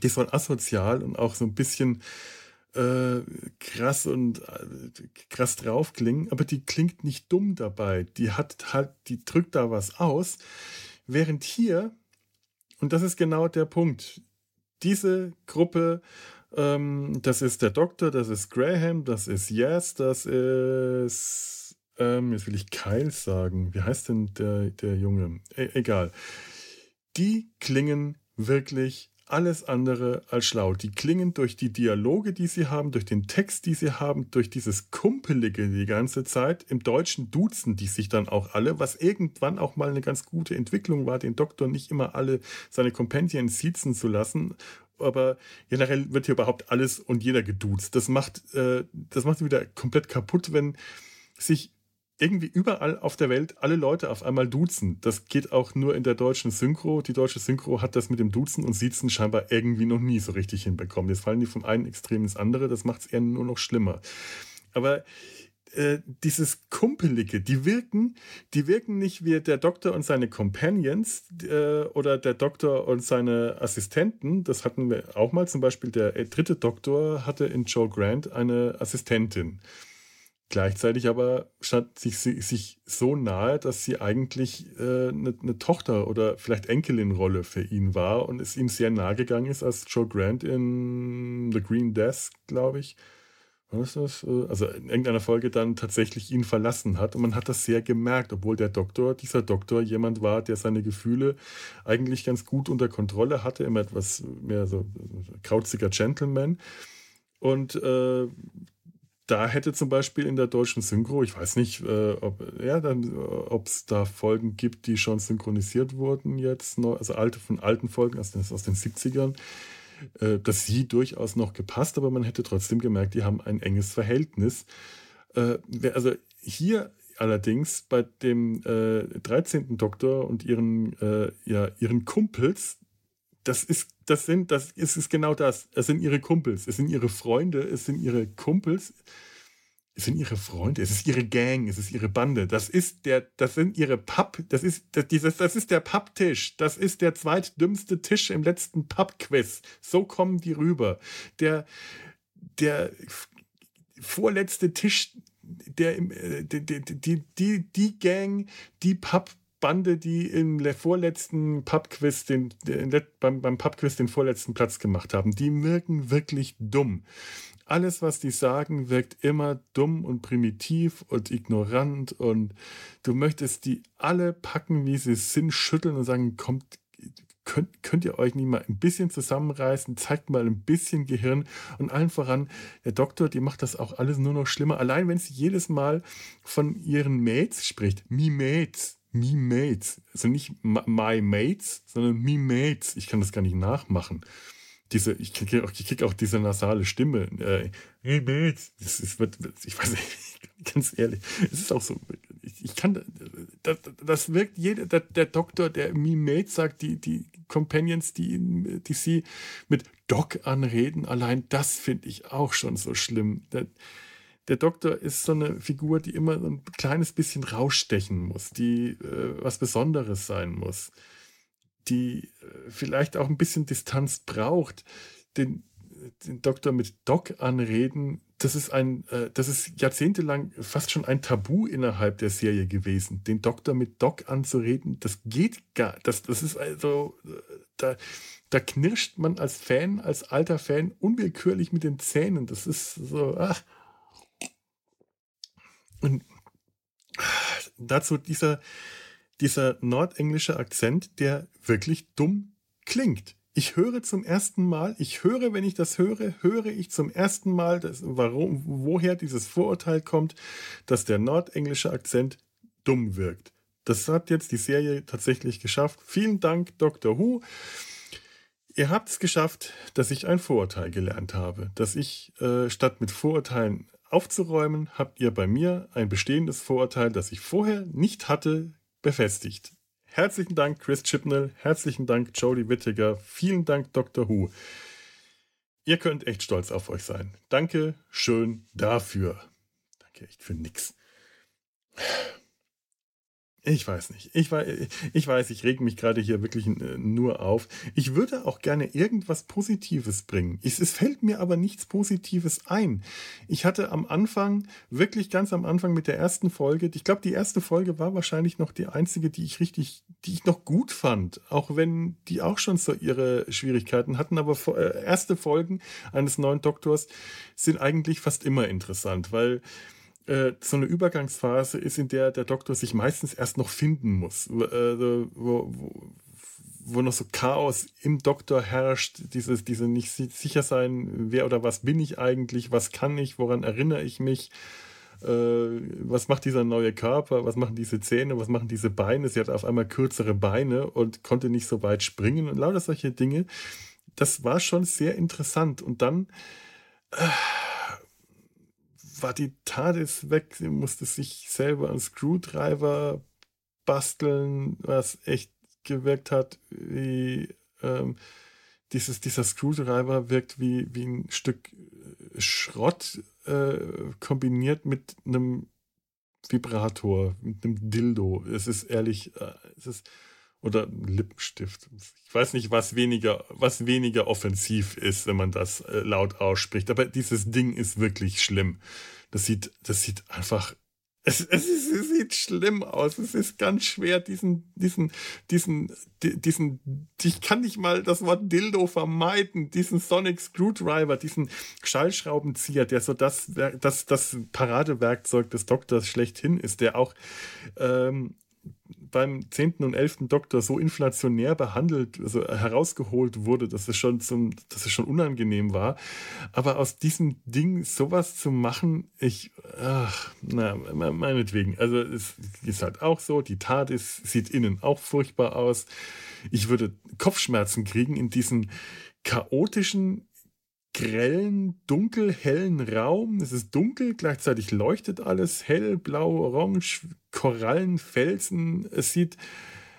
die ist voll asozial und auch so ein bisschen äh, krass und äh, krass drauf klingen, aber die klingt nicht dumm dabei. Die hat halt, die drückt da was aus. Während hier, und das ist genau der Punkt, diese Gruppe ähm, das ist der Doktor, das ist Graham, das ist Yes, das ist. Ähm, jetzt will ich Kyle sagen. Wie heißt denn der, der Junge? E egal. Die klingen wirklich alles andere als schlau. Die klingen durch die Dialoge, die sie haben, durch den Text, die sie haben, durch dieses Kumpelige die ganze Zeit. Im Deutschen duzen die sich dann auch alle, was irgendwann auch mal eine ganz gute Entwicklung war, den Doktor nicht immer alle seine Companions siezen zu lassen aber generell wird hier überhaupt alles und jeder geduzt. Das macht, äh, das macht wieder komplett kaputt, wenn sich irgendwie überall auf der Welt alle Leute auf einmal duzen. Das geht auch nur in der deutschen Synchro. Die deutsche Synchro hat das mit dem Duzen und Siezen scheinbar irgendwie noch nie so richtig hinbekommen. Jetzt fallen die vom einen Extrem ins andere, das macht es eher nur noch schlimmer. Aber äh, dieses Kumpelige, die wirken, die wirken nicht wie der Doktor und seine Companions äh, oder der Doktor und seine Assistenten. Das hatten wir auch mal. Zum Beispiel der äh, dritte Doktor hatte in Joe Grant eine Assistentin. Gleichzeitig aber stand sich, sich so nahe, dass sie eigentlich äh, eine, eine, Tochter oder vielleicht Enkelin-Rolle für ihn war und es ihm sehr nahe gegangen ist, als Joe Grant in The Green Desk, glaube ich, was ist das? Äh, also in irgendeiner Folge dann tatsächlich ihn verlassen hat. Und man hat das sehr gemerkt, obwohl der Doktor, dieser Doktor jemand war, der seine Gefühle eigentlich ganz gut unter Kontrolle hatte, immer etwas mehr so krauziger Gentleman. Und äh, da hätte zum Beispiel in der deutschen Synchro, ich weiß nicht, äh, ob ja, es da Folgen gibt, die schon synchronisiert wurden jetzt, also alte von alten Folgen aus den, aus den 70ern, äh, dass sie durchaus noch gepasst, aber man hätte trotzdem gemerkt, die haben ein enges Verhältnis. Äh, also hier allerdings bei dem äh, 13. Doktor und ihren, äh, ja, ihren Kumpels, das ist, das sind, das ist, ist genau das. Es sind ihre Kumpels, es sind ihre Freunde, es sind ihre Kumpels es sind ihre Freunde, es ist ihre Gang, es ist ihre Bande. Das ist der, das sind ihre Papp, das ist das, dieses, das ist der Papptisch. Das ist der zweitdümmste Tisch im letzten Pappquiz. So kommen die rüber. Der, der vorletzte Tisch, der äh, die, die, die, die Gang, die Pappbande, die im vorletzten Pubquiz den, beim, beim Pubquiz den vorletzten Platz gemacht haben, die wirken wirklich dumm. Alles, was die sagen, wirkt immer dumm und primitiv und ignorant und du möchtest die alle packen, wie sie sind, schütteln und sagen, kommt, könnt, könnt ihr euch nicht mal ein bisschen zusammenreißen, zeigt mal ein bisschen Gehirn und allen voran, der Doktor, die macht das auch alles nur noch schlimmer. Allein wenn sie jedes Mal von ihren Mates spricht, me me Mates, also nicht my Mates, sondern me Mates. Ich kann das gar nicht nachmachen diese, ich kriege auch, krieg auch diese nasale Stimme. Äh, hey Mates, das ist, ich weiß nicht, [laughs] ganz ehrlich, es ist auch so, ich, ich kann, das, das wirkt jeder, der, der, Doktor, der Me Mates sagt, die, die Companions, die, die sie mit Doc anreden, allein das finde ich auch schon so schlimm. Der, der Doktor ist so eine Figur, die immer so ein kleines bisschen rausstechen muss, die äh, was Besonderes sein muss die äh, vielleicht auch ein bisschen Distanz braucht, den, den Doktor mit Doc anreden, das ist ein, äh, das ist jahrzehntelang fast schon ein Tabu innerhalb der Serie gewesen. Den Doktor mit Doc anzureden, das geht gar, das, das ist also, äh, da, da knirscht man als Fan, als alter Fan unwillkürlich mit den Zähnen. Das ist so, ach. Und dazu dieser, dieser nordenglische Akzent, der wirklich dumm klingt. Ich höre zum ersten Mal, ich höre, wenn ich das höre, höre ich zum ersten Mal, dass, warum, woher dieses Vorurteil kommt, dass der nordenglische Akzent dumm wirkt. Das hat jetzt die Serie tatsächlich geschafft. Vielen Dank, Dr. Who. Ihr habt es geschafft, dass ich ein Vorurteil gelernt habe. Dass ich äh, statt mit Vorurteilen aufzuräumen, habt ihr bei mir ein bestehendes Vorurteil, das ich vorher nicht hatte, befestigt. Herzlichen Dank, Chris Chipnell. Herzlichen Dank, Jodie Wittiger. Vielen Dank, Dr. Who. Ihr könnt echt stolz auf euch sein. Danke schön dafür. hier echt für nix. Ich weiß nicht. Ich weiß, ich, weiß, ich reg mich gerade hier wirklich äh, nur auf. Ich würde auch gerne irgendwas Positives bringen. Es, es fällt mir aber nichts Positives ein. Ich hatte am Anfang, wirklich ganz am Anfang mit der ersten Folge, ich glaube, die erste Folge war wahrscheinlich noch die einzige, die ich richtig, die ich noch gut fand. Auch wenn die auch schon so ihre Schwierigkeiten hatten. Aber äh, erste Folgen eines neuen Doktors sind eigentlich fast immer interessant, weil äh, so eine Übergangsphase ist, in der der Doktor sich meistens erst noch finden muss, äh, wo, wo, wo, noch so Chaos im Doktor herrscht, dieses, diese nicht sicher sein, wer oder was bin ich eigentlich, was kann ich, woran erinnere ich mich, äh, was macht dieser neue Körper, was machen diese Zähne, was machen diese Beine, sie hat auf einmal kürzere Beine und konnte nicht so weit springen und lauter solche Dinge. Das war schon sehr interessant. Und dann äh, war die TARDIS weg. Sie musste sich selber einen Screwdriver basteln, was echt gewirkt hat wie ähm, dieses, dieser Screwdriver wirkt wie, wie ein Stück äh, Schrott äh, kombiniert mit einem Vibrator, mit einem Dildo. Es ist ehrlich, äh, es ist oder Lippenstift. Ich weiß nicht, was weniger, was weniger offensiv ist, wenn man das äh, laut ausspricht. Aber dieses Ding ist wirklich schlimm. Das sieht, das sieht einfach, [laughs] es, es, es sieht schlimm aus. Es ist ganz schwer, diesen, diesen, diesen, diesen, ich kann nicht mal das Wort Dildo vermeiden, diesen Sonic Screwdriver, diesen Schallschraubenzieher, der so das, das, das Paradewerkzeug des Doktors schlechthin ist, der auch ähm, beim 10. und 11. Doktor so inflationär behandelt, also herausgeholt wurde, dass es schon zum, dass es schon unangenehm war. Aber aus diesem Ding sowas zu machen, ich, ach, na, meinetwegen. Also es ist halt auch so, die Tat ist, sieht innen auch furchtbar aus. Ich würde Kopfschmerzen kriegen in diesen chaotischen grellen, dunkelhellen Raum. Es ist dunkel, gleichzeitig leuchtet alles hell, blau, orange, Korallen, Felsen. Es sieht,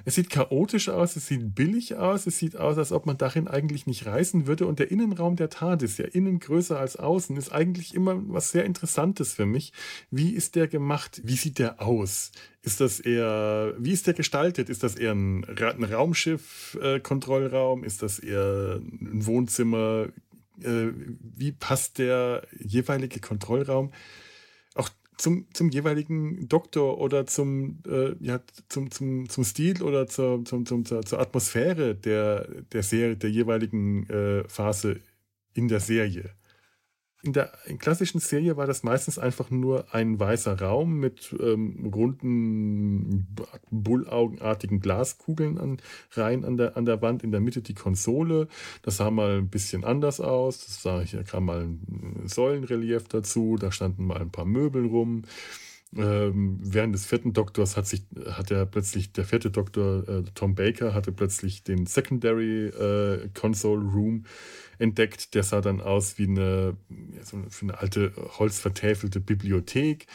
es sieht chaotisch aus, es sieht billig aus, es sieht aus, als ob man darin eigentlich nicht reisen würde. Und der Innenraum der TARDIS, ja innen größer als außen, ist eigentlich immer was sehr Interessantes für mich. Wie ist der gemacht? Wie sieht der aus? Ist das eher, wie ist der gestaltet? Ist das eher ein, ein Raumschiff-Kontrollraum? Äh, ist das eher ein Wohnzimmer? Äh, wie passt der jeweilige Kontrollraum auch zum, zum jeweiligen Doktor oder zum, äh, ja, zum, zum, zum Stil oder zur, zum, zum, zur, zur Atmosphäre der, der Serie, der jeweiligen äh, Phase in der Serie in der klassischen Serie war das meistens einfach nur ein weißer Raum mit ähm, runden, bullaugenartigen Glaskugeln an, rein an der, an der Wand, in der Mitte die Konsole. Das sah mal ein bisschen anders aus. Das sah, hier kam mal ein Säulenrelief dazu, da standen mal ein paar Möbel rum. Ähm, während des vierten Doktors hat sich, hat er plötzlich, der vierte Doktor, äh, Tom Baker, hatte plötzlich den Secondary äh, Console Room entdeckt. Der sah dann aus wie eine, so eine alte holzvertäfelte Bibliothek.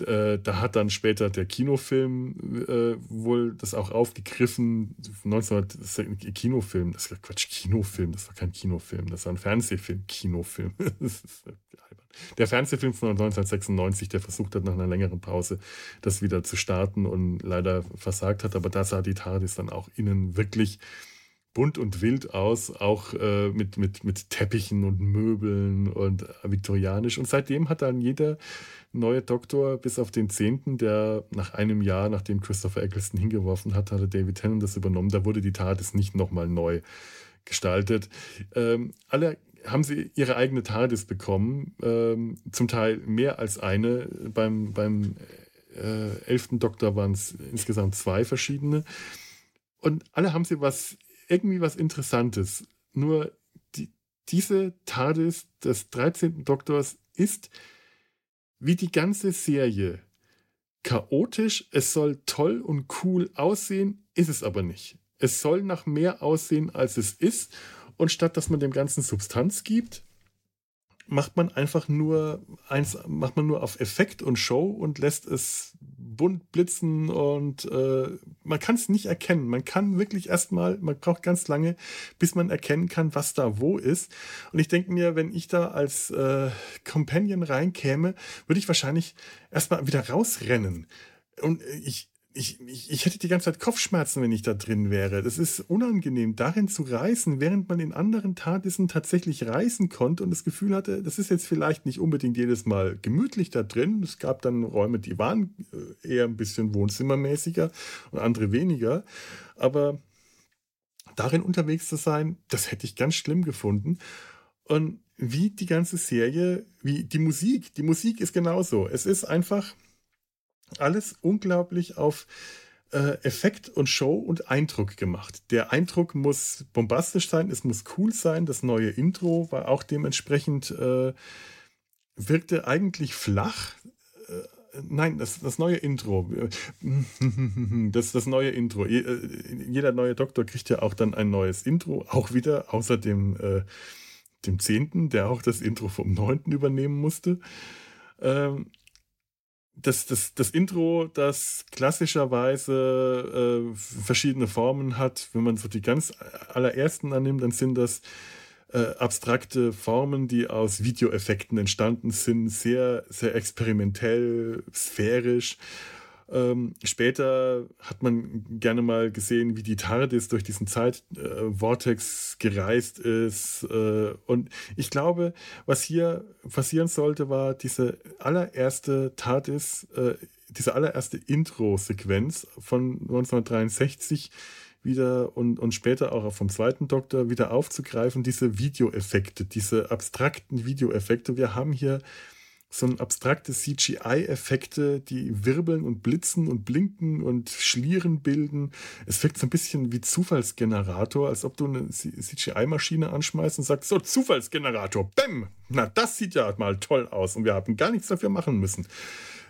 Äh, da hat dann später der Kinofilm äh, wohl das auch aufgegriffen. 1900 Kinofilm, das war Quatsch, Kinofilm, das war kein Kinofilm, das war ein Fernsehfilm, Kinofilm. [laughs] der Fernsehfilm von 1996, der versucht hat, nach einer längeren Pause das wieder zu starten und leider versagt hat. Aber da sah die TARDIS dann auch innen wirklich bunt und wild aus, auch äh, mit, mit, mit Teppichen und Möbeln und viktorianisch. Und seitdem hat dann jeder neue Doktor, bis auf den zehnten, der nach einem Jahr, nachdem Christopher Eccleston hingeworfen hat, hatte David Tennant das übernommen. Da wurde die TARDIS nicht nochmal neu gestaltet. Ähm, alle haben sie ihre eigene TARDIS bekommen, ähm, zum Teil mehr als eine. Beim, beim äh, elften Doktor waren es insgesamt zwei verschiedene. Und alle haben sie was irgendwie was Interessantes. Nur die, diese TARDIS des 13. Doktors ist wie die ganze Serie chaotisch. Es soll toll und cool aussehen, ist es aber nicht. Es soll nach mehr aussehen, als es ist. Und statt dass man dem Ganzen Substanz gibt, macht man einfach nur eins, macht man nur auf Effekt und Show und lässt es bunt blitzen und äh, man kann es nicht erkennen. Man kann wirklich erstmal, man braucht ganz lange, bis man erkennen kann, was da wo ist. Und ich denke mir, wenn ich da als äh, Companion reinkäme, würde ich wahrscheinlich erstmal wieder rausrennen. Und ich, ich, ich, ich hätte die ganze Zeit Kopfschmerzen, wenn ich da drin wäre. Das ist unangenehm, darin zu reisen, während man in anderen Tadissen tatsächlich reisen konnte und das Gefühl hatte, das ist jetzt vielleicht nicht unbedingt jedes Mal gemütlich da drin. Es gab dann Räume, die waren äh, eher ein bisschen wohnzimmermäßiger und andere weniger. Aber darin unterwegs zu sein, das hätte ich ganz schlimm gefunden. Und wie die ganze Serie, wie die Musik, die Musik ist genauso. Es ist einfach alles unglaublich auf äh, Effekt und Show und Eindruck gemacht. Der Eindruck muss bombastisch sein, es muss cool sein. Das neue Intro war auch dementsprechend, äh, wirkte eigentlich flach. Äh, nein, das, das neue Intro. [laughs] Das, das neue Intro. Äh, jeder neue Doktor kriegt ja auch dann ein neues Intro, auch wieder, außer dem, äh, dem 10., der auch das Intro vom 9. übernehmen musste. Ähm, das, das, das Intro, das klassischerweise äh, verschiedene Formen hat, wenn man so die ganz allerersten annimmt, dann sind das äh, abstrakte Formen, die aus Videoeffekten entstanden sind, sehr, sehr experimentell, sphärisch ähm, später hat man gerne mal gesehen, wie die TARDIS durch diesen Zeitvortex äh, gereist ist. Äh, und ich glaube, was hier passieren sollte, war diese allererste TARDIS, äh, diese allererste Intro-Sequenz von 1963 wieder und, und später auch vom zweiten Doktor wieder aufzugreifen, diese Videoeffekte, diese abstrakten Videoeffekte. Wir haben hier so ein abstrakte CGI-Effekte, die wirbeln und blitzen und blinken und Schlieren bilden. Es wirkt so ein bisschen wie Zufallsgenerator, als ob du eine CGI-Maschine anschmeißt und sagst, so, Zufallsgenerator, bäm, na, das sieht ja mal toll aus und wir haben gar nichts dafür machen müssen.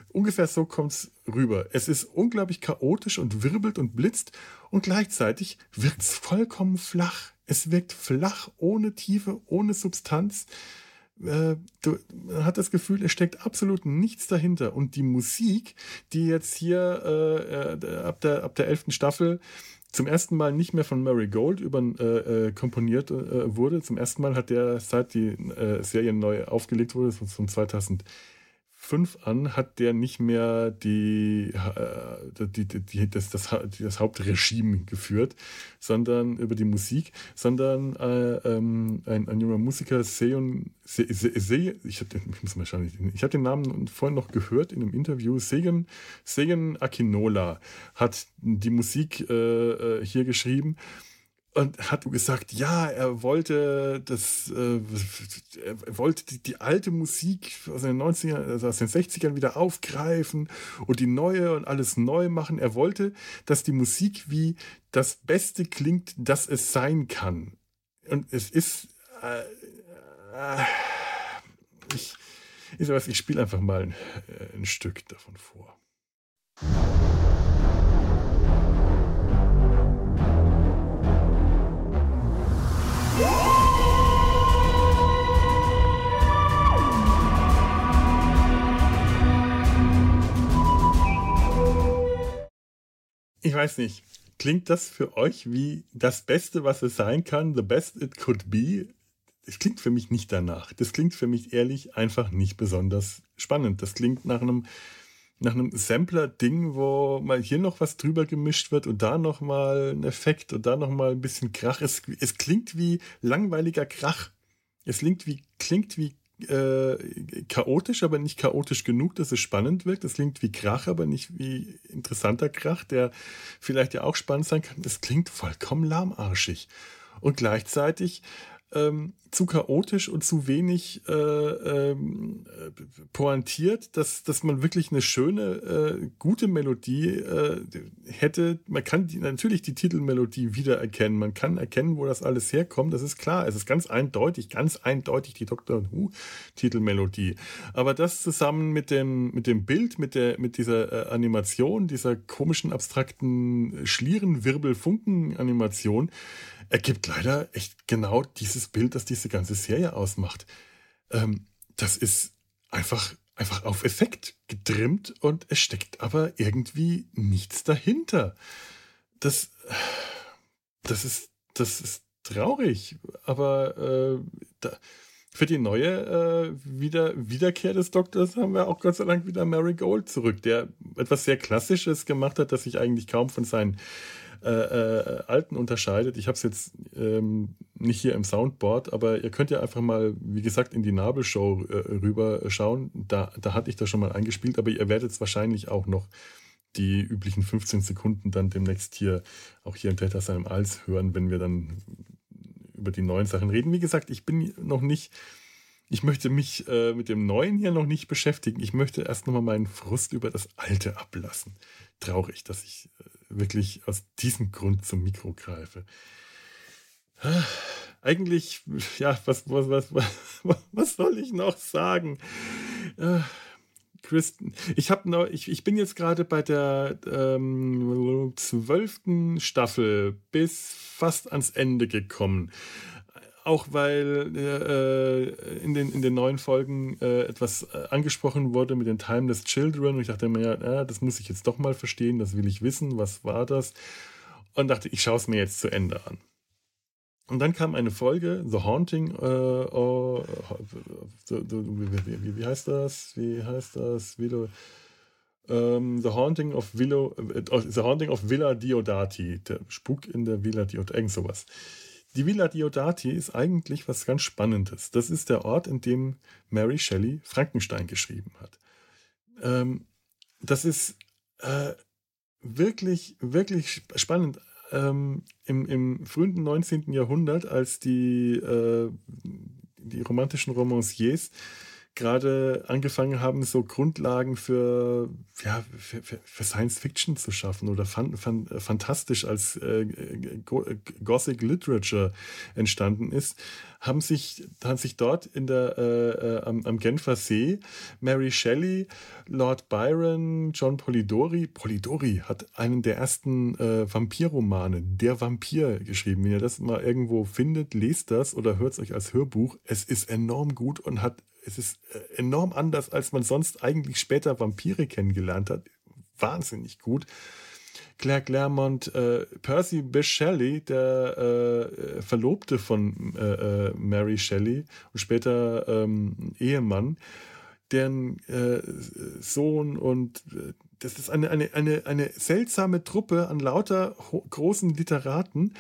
Ungefähr so kommt es rüber. Es ist unglaublich chaotisch und wirbelt und blitzt und gleichzeitig wirkt es vollkommen flach. Es wirkt flach, ohne Tiefe, ohne Substanz äh, du, hat das Gefühl, es steckt absolut nichts dahinter. Und die Musik, die jetzt hier äh, äh, ab, der, ab der elften Staffel zum ersten Mal nicht mehr von Murray Gold über, äh, äh, komponiert äh, wurde. Zum ersten Mal hat der, seit die äh, Serie neu aufgelegt wurde, von 2000 5 an hat der nicht mehr die, äh, die, die, die das, das, das, Hauptregime geführt, sondern über die Musik, sondern äh, ähm, ein, ein, junger Musiker, Seon, Se, Se, Se, ich, hab, ich muss wahrscheinlich, ich habe den Namen vorhin noch gehört in einem Interview, Segen, Segen Akinola hat die Musik äh, äh hier geschrieben und hat gesagt, ja, er wollte das, äh, er wollte die, die, alte Musik aus den 90ern, also aus den 60ern wieder aufgreifen und die neue und alles neu machen. Er wollte, dass die Musik wie das Beste klingt, das es sein kann. Und es ist, äh, äh, ich, ich, ich spiele einfach mal ein, äh, ein Stück davon vor. Ich weiß nicht. Klingt das für euch wie das Beste, was es sein kann? The best it could be? Es klingt für mich nicht danach. Das klingt für mich ehrlich einfach nicht besonders spannend. Das klingt nach einem, nach einem Sampler-Ding, wo mal hier noch was drüber gemischt wird und da nochmal ein Effekt und da nochmal ein bisschen Krach. Es, es klingt wie langweiliger Krach. Es klingt wie, klingt wie äh, chaotisch, aber nicht chaotisch genug, dass es spannend wirkt. Es klingt wie Krach, aber nicht wie interessanter Krach, der vielleicht ja auch spannend sein kann. Es klingt vollkommen lahmarschig. Und gleichzeitig ähm, zu chaotisch und zu wenig äh, ähm, pointiert, dass, dass man wirklich eine schöne, äh, gute Melodie äh, hätte. Man kann die, natürlich die Titelmelodie wiedererkennen. Man kann erkennen, wo das alles herkommt. Das ist klar. Es ist ganz eindeutig, ganz eindeutig die Doctor Who Titelmelodie. Aber das zusammen mit dem, mit dem Bild, mit, der, mit dieser äh, Animation, dieser komischen, abstrakten Schlierenwirbel-Funken-Animation, ergibt leider echt genau dieses Bild, das diese ganze Serie ausmacht. Ähm, das ist einfach, einfach auf Effekt getrimmt und es steckt aber irgendwie nichts dahinter. Das, das ist, das ist traurig, aber äh, da, für die neue äh, Wieder Wiederkehr des Doktors haben wir auch Gott sei Dank wieder Mary Gold zurück, der etwas sehr Klassisches gemacht hat, das sich eigentlich kaum von seinen äh, äh, Alten unterscheidet. Ich habe es jetzt ähm, nicht hier im Soundboard, aber ihr könnt ja einfach mal, wie gesagt, in die Nabelshow äh, rüber schauen. Da, da hatte ich das schon mal eingespielt, aber ihr werdet es wahrscheinlich auch noch die üblichen 15 Sekunden dann demnächst hier auch hier im Täter seinem Als hören, wenn wir dann über die neuen Sachen reden. Wie gesagt, ich bin noch nicht, ich möchte mich äh, mit dem Neuen hier noch nicht beschäftigen. Ich möchte erst nochmal meinen Frust über das Alte ablassen. Traurig, dass ich äh, wirklich aus diesem Grund zum Mikro greife. Eigentlich, ja, was, was, was, was, soll ich noch sagen? Kristen, ich habe noch, ich, ich bin jetzt gerade bei der ähm, zwölften Staffel bis fast ans Ende gekommen. Auch weil äh, in, den, in den neuen Folgen äh, etwas äh, angesprochen wurde mit den Timeless Children. Und ich dachte mir, ja, das muss ich jetzt doch mal verstehen, das will ich wissen, was war das? Und dachte, ich schaue es mir jetzt zu Ende an. Und dann kam eine Folge, The Haunting, äh, oh, wie, wie, heißt das? Wie heißt das? Villa, ähm, The Haunting of Villa, äh, The Haunting of Villa Diodati, der Spuk in der Villa Diodati, irgend sowas. Die Villa Diodati ist eigentlich was ganz Spannendes. Das ist der Ort, in dem Mary Shelley Frankenstein geschrieben hat. Ähm, das ist äh, wirklich, wirklich spannend ähm, im, im frühen 19. Jahrhundert, als die, äh, die romantischen Romanciers gerade angefangen haben, so Grundlagen für, ja, für, für, Science Fiction zu schaffen oder fan, fan, fantastisch als äh, Gothic Literature entstanden ist, haben sich, haben sich dort in der, äh, äh, am, am Genfer See Mary Shelley, Lord Byron, John Polidori, Polidori hat einen der ersten äh, Vampirromane, Der Vampir, geschrieben. Wenn ihr das mal irgendwo findet, lest das oder hört es euch als Hörbuch. Es ist enorm gut und hat es ist äh, enorm anders, als man sonst eigentlich später Vampire kennengelernt hat. Wahnsinnig gut. Claire Claremont, äh, Percy Bysshe Shelley, der äh, Verlobte von äh, äh Mary Shelley und später ähm, Ehemann, deren äh, Sohn und das ist eine, eine, eine, eine seltsame Truppe an lauter großen Literaten,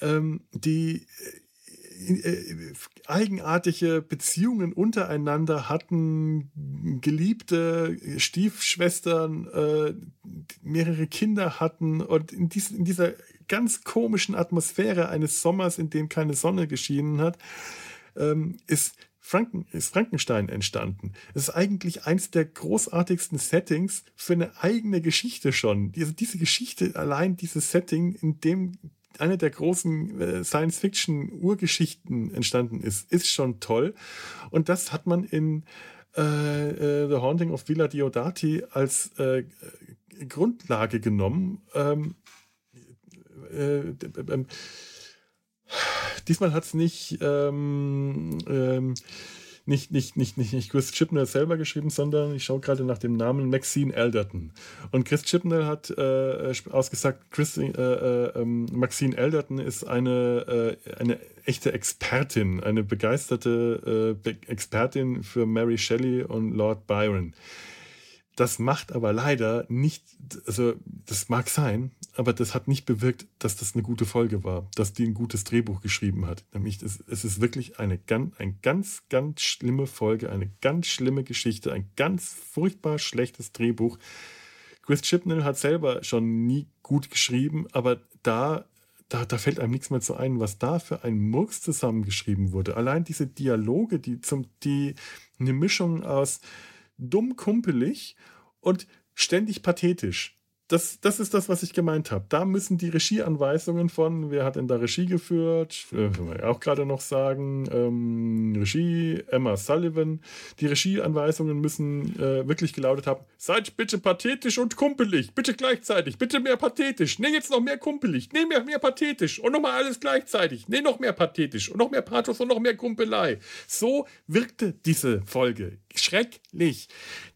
ähm, die äh, eigenartige Beziehungen untereinander hatten, geliebte Stiefschwestern, äh, mehrere Kinder hatten und in, dies, in dieser ganz komischen Atmosphäre eines Sommers, in dem keine Sonne geschienen hat, ähm, ist Franken, ist Frankenstein entstanden. Es ist eigentlich eins der großartigsten Settings für eine eigene Geschichte schon. Diese, diese Geschichte, allein dieses Setting, in dem eine der großen äh, Science-Fiction-Urgeschichten entstanden ist, ist schon toll. Und das hat man in äh, äh, The Haunting of Villa Diodati als äh, Grundlage genommen. Ähm, äh, ähm, diesmal hat es nicht ähm, ähm nicht, nicht, nicht, nicht, nicht Chris Chibnall selber geschrieben, sondern ich schaue gerade nach dem Namen Maxine Elderton. Und Chris Chibnall hat äh, ausgesagt, Chris, äh, äh, ähm, Maxine Elderton ist eine, äh, eine echte Expertin, eine begeisterte äh, Expertin für Mary Shelley und Lord Byron. Das macht aber leider nicht, also das mag sein, aber das hat nicht bewirkt, dass das eine gute Folge war, dass die ein gutes Drehbuch geschrieben hat. Nämlich, es, es ist wirklich eine ganz, eine ganz, ganz schlimme Folge, eine ganz schlimme Geschichte, ein ganz furchtbar schlechtes Drehbuch. Chris Chibnall hat selber schon nie gut geschrieben, aber da, da, da fällt einem nichts mehr zu ein, was da für ein Murks zusammengeschrieben wurde. Allein diese Dialoge, die zum, die eine Mischung aus dumm kumpelig und ständig pathetisch. Das, das ist das, was ich gemeint habe. Da müssen die Regieanweisungen von, wer hat denn da Regie geführt, äh, auch gerade noch sagen, ähm, Regie Emma Sullivan. Die Regieanweisungen müssen äh, wirklich gelautet haben: Seid bitte pathetisch und kumpelig, bitte gleichzeitig, bitte mehr pathetisch. Nee, jetzt noch mehr kumpelig, nee, mehr, mehr pathetisch und nochmal alles gleichzeitig. Nee, noch mehr pathetisch und noch mehr Pathos und noch mehr Kumpelei. So wirkte diese Folge. Schrecklich.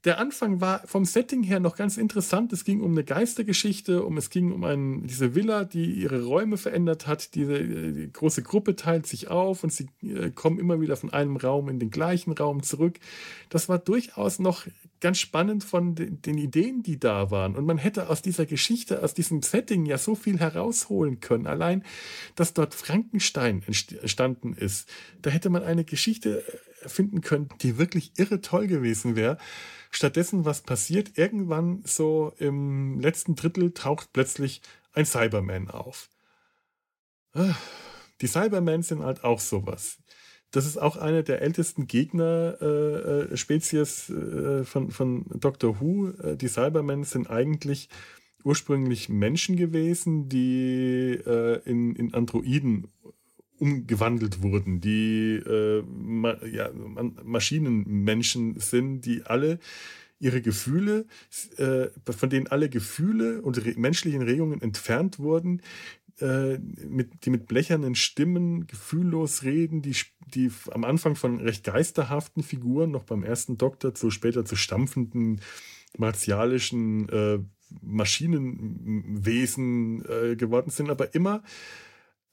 Der Anfang war vom Setting her noch ganz interessant. Es ging um eine Geistergeschichte, um es ging um ein, diese Villa, die ihre Räume verändert hat. Diese die große Gruppe teilt sich auf und sie äh, kommen immer wieder von einem Raum in den gleichen Raum zurück. Das war durchaus noch ganz spannend von den, den Ideen, die da waren. Und man hätte aus dieser Geschichte, aus diesem Setting ja so viel herausholen können. Allein, dass dort Frankenstein entstanden ist. Da hätte man eine Geschichte äh, finden können, die wirklich irre toll gewesen wäre. Stattdessen, was passiert? Irgendwann so im letzten Drittel taucht plötzlich ein Cyberman auf. Ah, die Cybermen sind halt auch sowas. Das ist auch eine der ältesten Gegner-Spezies äh, äh, von, von Doctor Who. Äh, die Cybermen sind eigentlich ursprünglich Menschen gewesen, die äh, in, in Androiden umgewandelt wurden, die äh, ma ja, Maschinenmenschen sind, die alle ihre Gefühle, äh, von denen alle Gefühle und re menschlichen Regungen entfernt wurden, äh, mit, die mit blechernen Stimmen gefühllos reden, die, die am Anfang von recht geisterhaften Figuren, noch beim ersten Doktor, zu später zu stampfenden martialischen äh, Maschinenwesen äh, geworden sind, aber immer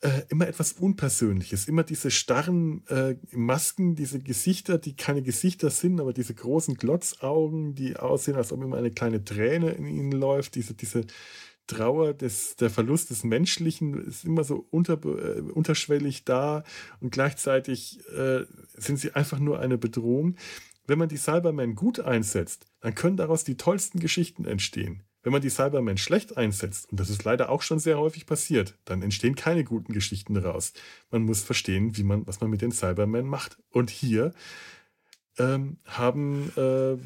äh, immer etwas Unpersönliches, immer diese starren äh, Masken, diese Gesichter, die keine Gesichter sind, aber diese großen Glotzaugen, die aussehen, als ob immer eine kleine Träne in ihnen läuft, diese, diese Trauer, des, der Verlust des Menschlichen ist immer so unter, äh, unterschwellig da und gleichzeitig äh, sind sie einfach nur eine Bedrohung. Wenn man die Cybermen gut einsetzt, dann können daraus die tollsten Geschichten entstehen. Wenn man die Cybermen schlecht einsetzt, und das ist leider auch schon sehr häufig passiert, dann entstehen keine guten Geschichten daraus. Man muss verstehen, wie man, was man mit den Cybermen macht. Und hier ähm, haben äh,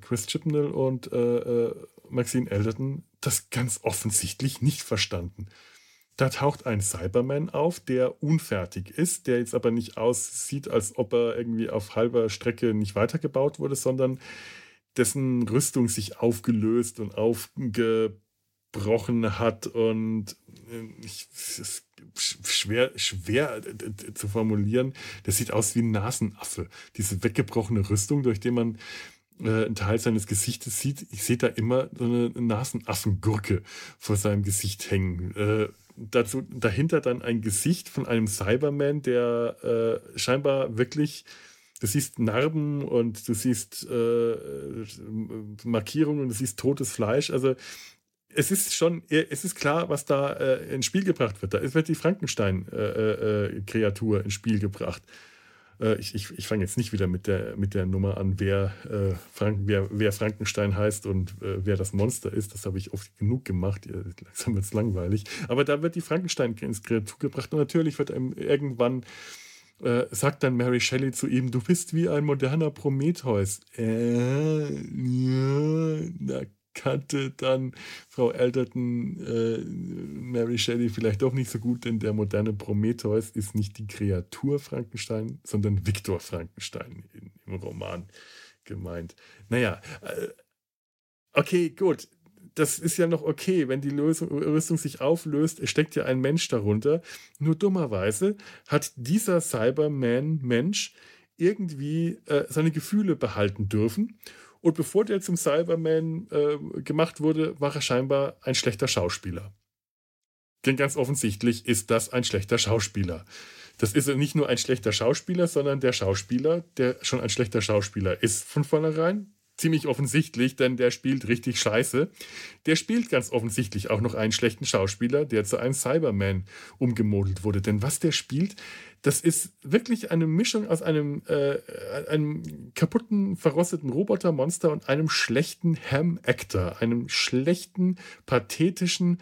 Chris Chibnall und äh, äh, Maxine Elderton das ganz offensichtlich nicht verstanden. Da taucht ein Cyberman auf, der unfertig ist, der jetzt aber nicht aussieht, als ob er irgendwie auf halber Strecke nicht weitergebaut wurde, sondern dessen Rüstung sich aufgelöst und aufgebrochen hat und äh, ich, ist schwer, schwer äh, zu formulieren. Der sieht aus wie ein Nasenaffe. Diese weggebrochene Rüstung, durch die man äh, einen Teil seines Gesichtes sieht. Ich sehe da immer so eine Nasenaffengurke vor seinem Gesicht hängen. Äh, dazu, dahinter dann ein Gesicht von einem Cyberman, der äh, scheinbar wirklich du siehst Narben und du siehst äh, Markierungen, du siehst totes Fleisch. Also es ist schon, es ist klar, was da äh, ins Spiel gebracht wird. Da wird die Frankenstein-Kreatur äh, äh, ins Spiel gebracht. Äh, ich ich, ich fange jetzt nicht wieder mit der, mit der Nummer an, wer, äh, Frank, wer, wer Frankenstein heißt und äh, wer das Monster ist. Das habe ich oft genug gemacht. Langsam wird es langweilig. Aber da wird die Frankenstein-Kreatur gebracht und natürlich wird einem irgendwann äh, sagt dann Mary Shelley zu ihm, du bist wie ein moderner Prometheus. Äh, ja, da kannte dann Frau Elderton äh, Mary Shelley vielleicht doch nicht so gut, denn der moderne Prometheus ist nicht die Kreatur Frankenstein, sondern Viktor Frankenstein in, im Roman gemeint. Naja, äh, okay, gut das ist ja noch okay, wenn die Lösung, Rüstung sich auflöst, steckt ja ein Mensch darunter. Nur dummerweise hat dieser Cyberman-Mensch irgendwie äh, seine Gefühle behalten dürfen. Und bevor der zum Cyberman äh, gemacht wurde, war er scheinbar ein schlechter Schauspieler. Denn ganz offensichtlich ist das ein schlechter Schauspieler. Das ist nicht nur ein schlechter Schauspieler, sondern der Schauspieler, der schon ein schlechter Schauspieler ist von vornherein, ziemlich offensichtlich, denn der spielt richtig scheiße. Der spielt ganz offensichtlich auch noch einen schlechten Schauspieler, der zu einem Cyberman umgemodelt wurde. Denn was der spielt, das ist wirklich eine Mischung aus einem, äh, einem kaputten, verrosteten Robotermonster und einem schlechten Ham-Actor, einem schlechten, pathetischen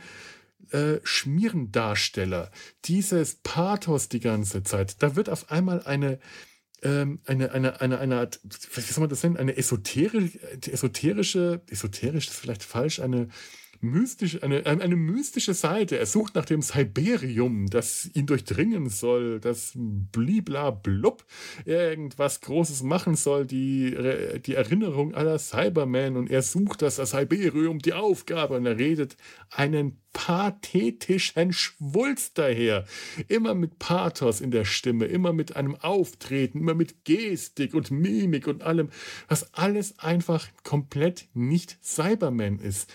äh, Schmierendarsteller. Dieses Pathos die ganze Zeit. Da wird auf einmal eine eine, eine, eine, eine Art, wie soll man das nennen, eine esoterische, esoterische, esoterisch ist vielleicht falsch, eine mystisch, eine, eine mystische Seite. Er sucht nach dem Cyberium, das ihn durchdringen soll, das blibla blub irgendwas Großes machen soll, die, die Erinnerung aller Cybermen. Und er sucht das Cyberium, die Aufgabe. Und er redet einen pathetischen Schwulst daher. Immer mit Pathos in der Stimme, immer mit einem Auftreten, immer mit Gestik und Mimik und allem, was alles einfach komplett nicht Cyberman ist.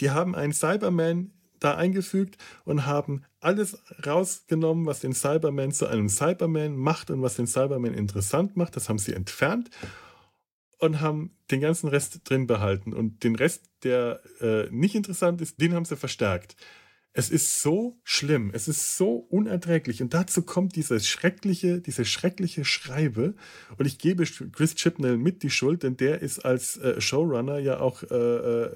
Die haben einen Cyberman da eingefügt und haben alles rausgenommen, was den Cyberman zu einem Cyberman macht und was den Cyberman interessant macht. Das haben sie entfernt und haben den ganzen Rest drin behalten. Und den Rest, der äh, nicht interessant ist, den haben sie verstärkt. Es ist so schlimm, es ist so unerträglich. Und dazu kommt dieses schreckliche, diese schreckliche Schreibe. Und ich gebe Chris Chipnell mit die Schuld, denn der ist als äh, Showrunner ja auch äh,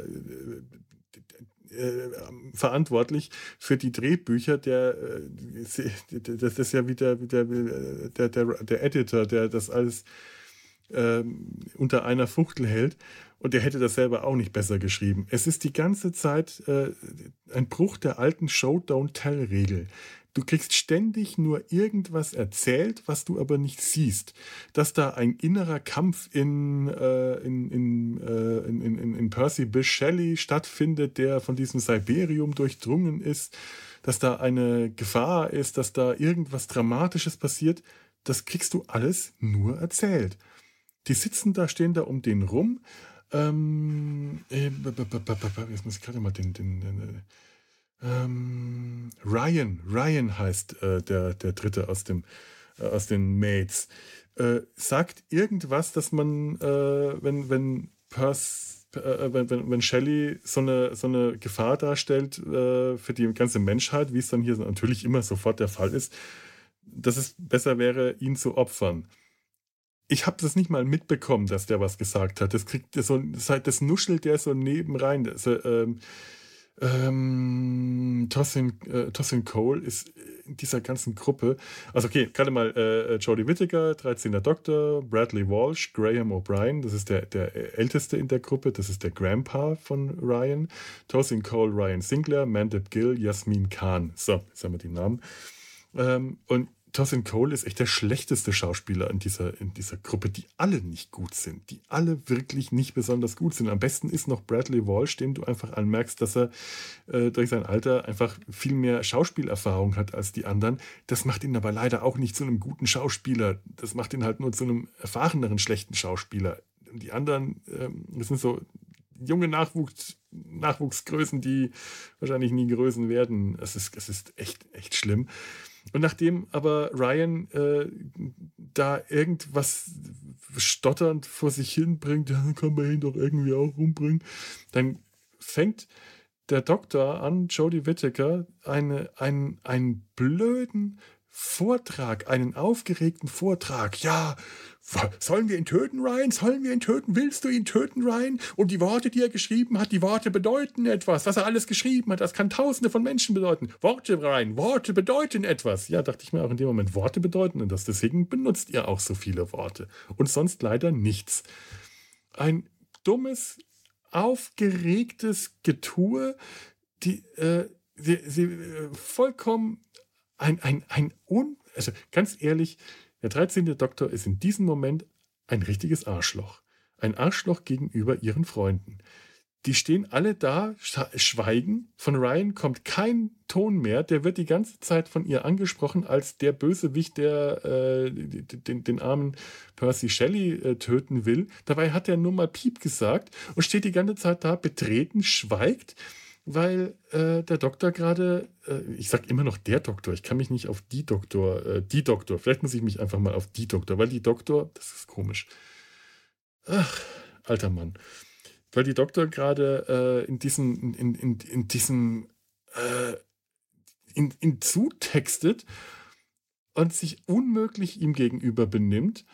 äh, verantwortlich für die Drehbücher. Der, äh, das ist ja wieder der, der, der, der Editor, der das alles ähm, unter einer Fuchtel hält. Und er hätte das selber auch nicht besser geschrieben. Es ist die ganze Zeit äh, ein Bruch der alten Show-Don't-Tell-Regel. Du kriegst ständig nur irgendwas erzählt, was du aber nicht siehst. Dass da ein innerer Kampf in, äh, in, in, äh, in, in, in Percy Bysshe Shelley stattfindet, der von diesem Siberium durchdrungen ist, dass da eine Gefahr ist, dass da irgendwas Dramatisches passiert, das kriegst du alles nur erzählt. Die sitzen da, stehen da um den rum. Ähm, äh, jetzt muss ich gerade mal den, den, den ähm, Ryan, Ryan heißt äh, der, der Dritte aus, dem, äh, aus den Mates, äh, sagt irgendwas, dass man, äh, wenn, wenn Pers, äh, wenn, wenn, wenn Shelley so eine, so eine Gefahr darstellt für die ganze Menschheit, wie es dann hier natürlich immer sofort der Fall ist, dass es besser wäre, ihn zu opfern ich habe das nicht mal mitbekommen, dass der was gesagt hat. Das kriegt so, das, das nuschelt der so nebenrein. Das, ähm, ähm, Tossin, äh, Tossin Cole ist in dieser ganzen Gruppe. Also okay, gerade mal äh, Jodie Whittaker, 13. Doktor, Bradley Walsh, Graham O'Brien, das ist der, der älteste in der Gruppe, das ist der Grandpa von Ryan. Tossin Cole, Ryan Sinclair, Mandip Gill, Yasmin Khan. So, jetzt haben wir die Namen. Ähm, und Tossin Cole ist echt der schlechteste Schauspieler in dieser, in dieser Gruppe, die alle nicht gut sind, die alle wirklich nicht besonders gut sind. Am besten ist noch Bradley Walsh, dem du einfach anmerkst, dass er äh, durch sein Alter einfach viel mehr Schauspielerfahrung hat als die anderen. Das macht ihn aber leider auch nicht zu einem guten Schauspieler. Das macht ihn halt nur zu einem erfahreneren schlechten Schauspieler. Die anderen, ähm, das sind so junge Nachwuchs, Nachwuchsgrößen, die wahrscheinlich nie Größen werden. Es ist, es ist echt, echt schlimm. Und nachdem aber Ryan äh, da irgendwas stotternd vor sich hin bringt, [laughs] dann kann man ihn doch irgendwie auch umbringen, dann fängt der Doktor an, Jodie Whittaker, eine, einen, einen blöden Vortrag, einen aufgeregten Vortrag. Ja, sollen wir ihn töten, Ryan? Sollen wir ihn töten? Willst du ihn töten, Ryan? Und die Worte, die er geschrieben hat, die Worte bedeuten etwas. Was er alles geschrieben hat, das kann Tausende von Menschen bedeuten. Worte, Ryan, Worte bedeuten etwas. Ja, dachte ich mir auch in dem Moment, Worte bedeuten und das. Deswegen benutzt ihr auch so viele Worte. Und sonst leider nichts. Ein dummes, aufgeregtes Getue, die, äh, sie, sie äh, vollkommen ein, ein, ein un, also ganz ehrlich, der 13. Doktor ist in diesem Moment ein richtiges Arschloch. Ein Arschloch gegenüber ihren Freunden. Die stehen alle da, schweigen. Von Ryan kommt kein Ton mehr. Der wird die ganze Zeit von ihr angesprochen als der Bösewicht, der äh, den, den, armen Percy Shelley äh, töten will. Dabei hat er nur mal Piep gesagt und steht die ganze Zeit da betreten, schweigt weil äh, der Doktor gerade, äh, ich sag immer noch der Doktor, ich kann mich nicht auf die Doktor, äh, die Doktor, vielleicht muss ich mich einfach mal auf die Doktor, weil die Doktor, das ist komisch. Ach, alter Mann. Weil die Doktor gerade äh, in diesem, in, in, in diesem, äh, in, in zutextet und sich unmöglich ihm gegenüber benimmt,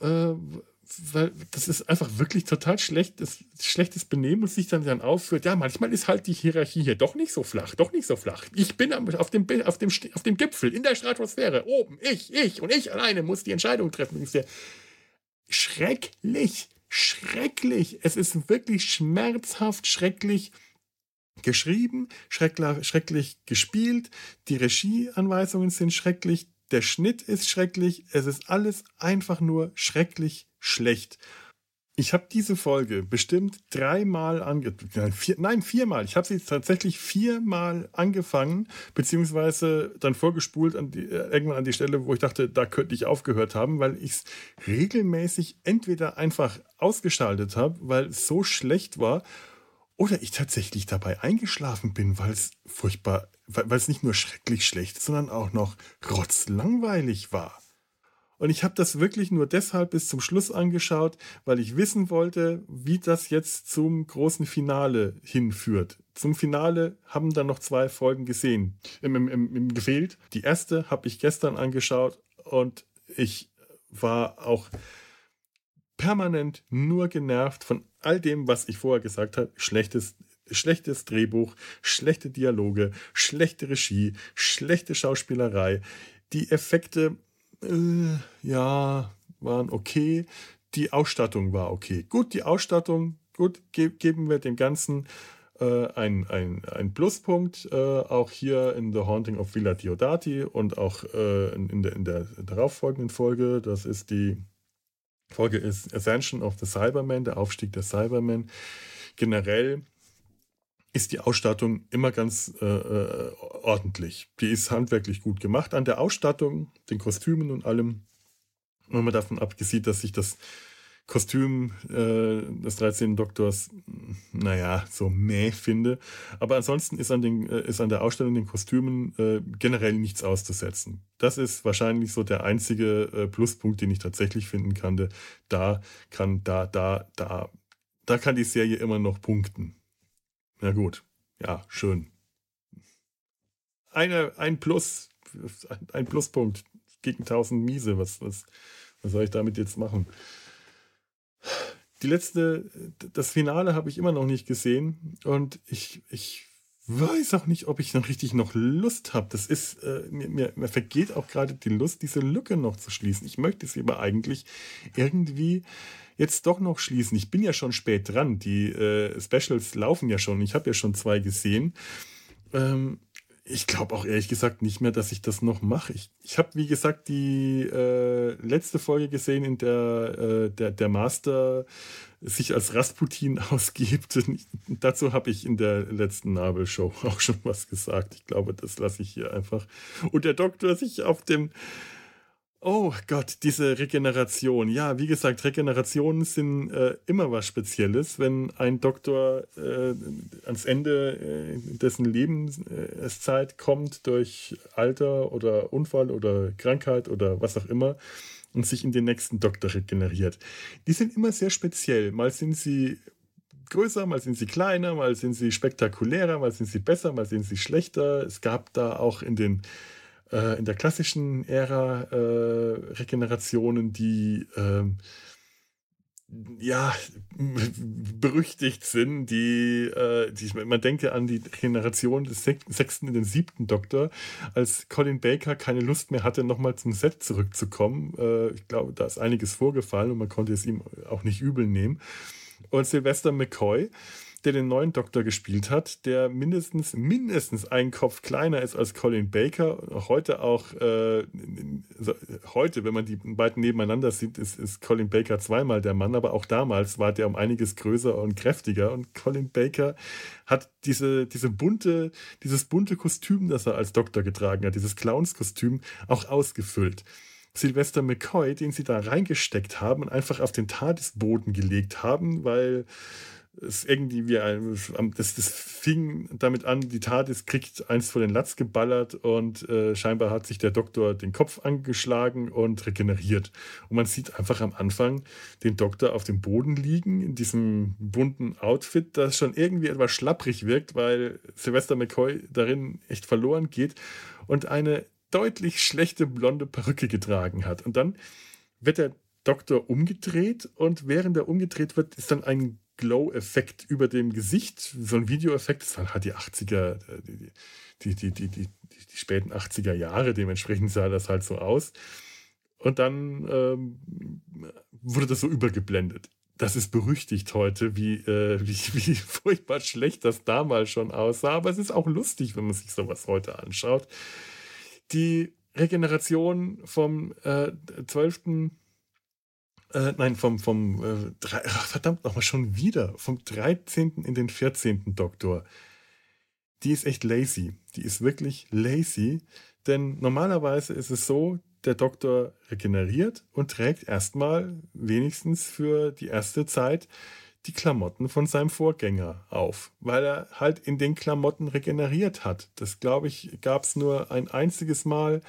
äh, weil das ist einfach wirklich total schlechtes, schlechtes Benehmen und sich dann, dann aufführt. Ja, manchmal ist halt die Hierarchie hier doch nicht so flach, doch nicht so flach. Ich bin auf dem, auf dem, auf dem Gipfel, in der Stratosphäre, oben, ich, ich und ich alleine muss die Entscheidung treffen. schrecklich, schrecklich. Es ist wirklich schmerzhaft schrecklich, geschrieben, schrecklich gespielt, die Regieanweisungen sind schrecklich, der Schnitt ist schrecklich, es ist alles einfach nur schrecklich schlecht. Ich habe diese Folge bestimmt dreimal angefangen. Vier, nein, viermal. Ich habe sie tatsächlich viermal angefangen, beziehungsweise dann vorgespult an die, äh, irgendwann an die Stelle, wo ich dachte, da könnte ich aufgehört haben, weil ich es regelmäßig entweder einfach ausgeschaltet habe, weil es so schlecht war, oder ich tatsächlich dabei eingeschlafen bin, weil es furchtbar, weil es nicht nur schrecklich schlecht, sondern auch noch rotzlangweilig war. Und ich habe das wirklich nur deshalb bis zum Schluss angeschaut, weil ich wissen wollte, wie das jetzt zum großen Finale hinführt. Zum Finale haben dann noch zwei Folgen gesehen, im, im, im, gefehlt. Die erste habe ich gestern angeschaut und ich war auch permanent nur genervt von all dem, was ich vorher gesagt habe. Schlechtes, schlechtes Drehbuch, schlechte Dialoge, schlechte Regie, schlechte Schauspielerei. Die Effekte äh, ja, waren okay. Die Ausstattung war okay. Gut, die Ausstattung, gut, ge geben wir dem Ganzen äh, ein, ein, Pluspunkt, äh, auch hier in The Haunting of Villa Diodati und auch äh, in, der, in der darauffolgenden Folge. Das ist die Folge ist Ascension of the Cyberman, der Aufstieg der Cybermen. Generell ist die Ausstattung immer ganz äh, äh, ordentlich. Die ist handwerklich gut gemacht. An der Ausstattung, den Kostümen und allem, wenn man davon abgesehen, dass sich das Kostüm äh, des 13. Doktors, naja, so mäh finde. Aber ansonsten ist an, den, äh, ist an der Ausstellung den Kostümen äh, generell nichts auszusetzen. Das ist wahrscheinlich so der einzige äh, Pluspunkt, den ich tatsächlich finden kann. Da kann, da, da, da, da kann die Serie immer noch punkten. Na gut, ja, schön. Eine, ein Plus, ein Pluspunkt gegen 1000 Miese. Was, was, was soll ich damit jetzt machen? Die letzte, das Finale habe ich immer noch nicht gesehen und ich, ich weiß auch nicht, ob ich noch richtig noch Lust habe. Das ist, äh, mir, mir, mir, vergeht auch gerade die Lust, diese Lücke noch zu schließen. Ich möchte sie aber eigentlich irgendwie jetzt doch noch schließen. Ich bin ja schon spät dran. Die äh, Specials laufen ja schon. Ich habe ja schon zwei gesehen. Ähm, ich glaube auch ehrlich gesagt nicht mehr, dass ich das noch mache. Ich, ich habe, wie gesagt, die äh, letzte Folge gesehen, in der äh, der, der Master sich als Rasputin [laughs] ausgibt. dazu habe ich in der letzten Nabelshow [laughs] auch schon was gesagt. Ich glaube, das lasse ich hier einfach. Und der Doktor sich auf dem Oh Gott, diese Regeneration. Ja, wie gesagt, Regenerationen sind äh, immer was Spezielles. Wenn ein Doktor äh, ans Ende äh, dessen Lebenszeit kommt durch Alter oder Unfall oder Krankheit oder was auch immer und sich in den nächsten Doktor regeneriert. Die sind immer sehr speziell. Mal sind sie größer, mal sind sie kleiner, mal sind sie spektakulärer, mal sind sie besser, mal sind sie schlechter. Es gab da auch in den äh, in der klassischen Ära äh, Regenerationen, die ähm, ja, [laughs] berüchtigt sind, die, äh, die, man denke an die Regeneration des sechsten in den siebten Doktor, als Colin Baker keine Lust mehr hatte, nochmal zum Set zurückzukommen. Äh, ich glaube, da ist einiges vorgefallen und man konnte es ihm auch nicht übel nehmen. Und Sylvester McCoy, der den neuen Doktor gespielt hat, der mindestens, mindestens einen Kopf kleiner ist als Colin Baker. Heute auch, äh, heute, wenn man die beiden nebeneinander sieht, ist, ist Colin Baker zweimal der Mann, aber auch damals war der um einiges größer und kräftiger. Und Colin Baker hat diese, diese bunte, dieses bunte Kostüm, das er als Doktor getragen hat, dieses Clownskostüm, auch ausgefüllt. Sylvester McCoy, den sie da reingesteckt haben und einfach auf den Tadesboden gelegt haben, weil es irgendwie wie ein, das, das fing damit an, die TARDIS kriegt eins vor den Latz geballert und äh, scheinbar hat sich der Doktor den Kopf angeschlagen und regeneriert. Und man sieht einfach am Anfang den Doktor auf dem Boden liegen, in diesem bunten Outfit, das schon irgendwie etwas schlapprig wirkt, weil Sylvester McCoy darin echt verloren geht und eine deutlich schlechte blonde Perücke getragen hat. Und dann wird der Doktor umgedreht und während er umgedreht wird, ist dann ein Glow-Effekt über dem Gesicht, so ein Videoeffekt, das waren halt die 80er, äh, die, die, die, die, die, die späten 80er Jahre, dementsprechend sah das halt so aus. Und dann ähm, wurde das so übergeblendet. das ist berüchtigt heute, wie, äh, wie, wie [laughs] furchtbar schlecht das damals schon aussah. Aber es ist auch lustig, wenn man sich sowas heute anschaut. Die Regeneration vom äh, 12. Äh, nein, vom, vom äh, drei, ach, verdammt nochmal schon wieder, vom 13. in den 14. Doktor. Die ist echt lazy. Die ist wirklich lazy. Denn normalerweise ist es so, der Doktor regeneriert und trägt erstmal wenigstens für die erste Zeit die Klamotten von seinem Vorgänger auf, weil er halt in den Klamotten regeneriert hat. Das glaube ich, gab es nur ein einziges Mal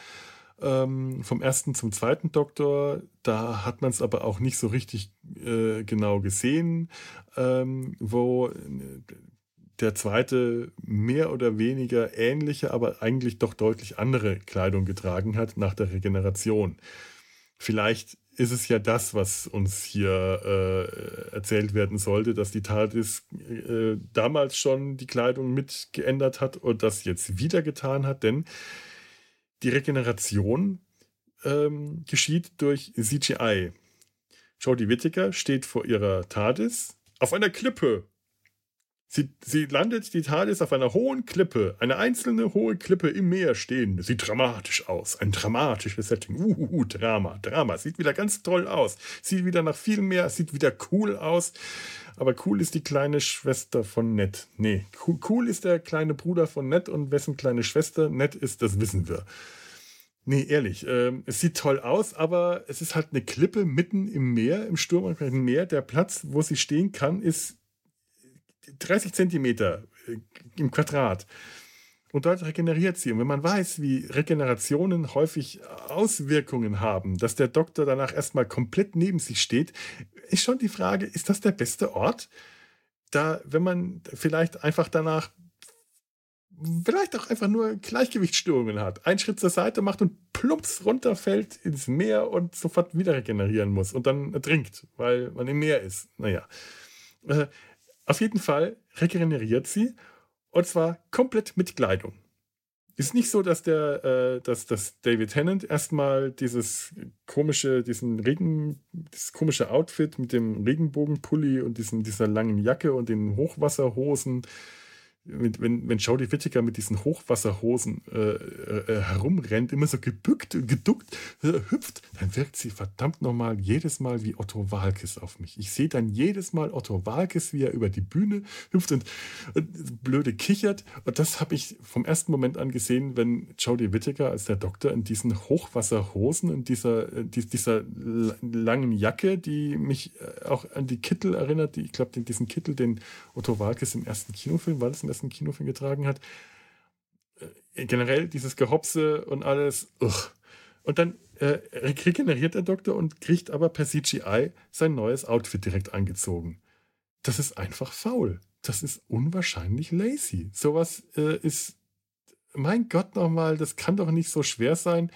ähm, vom ersten zum zweiten Doktor. Da hat man es aber auch nicht so richtig äh, genau gesehen, ähm, wo äh, der zweite mehr oder weniger ähnliche, aber eigentlich doch deutlich andere Kleidung getragen hat nach der Regeneration. Vielleicht ist es ja das, was uns hier äh, erzählt werden sollte, dass die TARDIS äh, damals schon die Kleidung mit geändert hat und das jetzt wieder getan hat, denn die Regeneration ähm, geschieht durch CGI. Jodie Whittaker steht vor ihrer TARDIS auf einer Klippe Sie, sie landet die TARDIS auf einer hohen Klippe, eine einzelne hohe Klippe im Meer stehen. Sieht dramatisch aus. Ein dramatisches Setting. Uh, Drama, Drama. Sieht wieder ganz toll aus. Sieht wieder nach viel mehr, sieht wieder cool aus. Aber cool ist die kleine Schwester von Ned. Nee, cool ist der kleine Bruder von Ned und wessen kleine Schwester Ned ist, das wissen wir. Nee, ehrlich, äh, es sieht toll aus, aber es ist halt eine Klippe mitten im Meer, im Sturm im Meer. Der Platz, wo sie stehen kann, ist 30 Zentimeter äh, im Quadrat. Und dort regeneriert sie. Und wenn man weiß, wie Regenerationen häufig Auswirkungen haben, dass der Doktor danach erstmal komplett neben sich steht, ist schon die Frage, ist das der beste Ort? Da, wenn man vielleicht einfach danach vielleicht auch einfach nur Gleichgewichtsstörungen hat, einen Schritt zur Seite macht und plumps runterfällt ins Meer und sofort wieder regenerieren muss und dann ertrinkt, weil man im Meer ist. Naja. Auf jeden Fall regeneriert sie und zwar komplett mit Kleidung. Ist nicht so, dass der, äh, dass, dass David Tennant erstmal dieses komische, diesen Regen, das komische Outfit mit dem Regenbogenpulli und diesen, dieser langen Jacke und den Hochwasserhosen wenn, wenn Jodie Whittaker mit diesen Hochwasserhosen äh, äh, herumrennt, immer so gebückt und geduckt, äh, hüpft, dann wirkt sie verdammt nochmal jedes Mal wie Otto Walkes auf mich. Ich sehe dann jedes Mal Otto Walkes, wie er über die Bühne hüpft und, und blöde kichert. Und das habe ich vom ersten Moment an gesehen, wenn Jodie Whittaker als der Doktor in diesen Hochwasserhosen, in dieser, äh, dieser langen Jacke, die mich äh, auch an die Kittel erinnert, die, ich glaube, diesen Kittel, den Otto Walkes im ersten Kinofilm, war das im ersten Kinofilm getragen hat. Äh, generell dieses Gehopse und alles. Ugh. Und dann äh, regeneriert der Doktor und kriegt aber per CGI sein neues Outfit direkt angezogen. Das ist einfach faul. Das ist unwahrscheinlich lazy. Sowas äh, ist mein Gott nochmal, das kann doch nicht so schwer sein.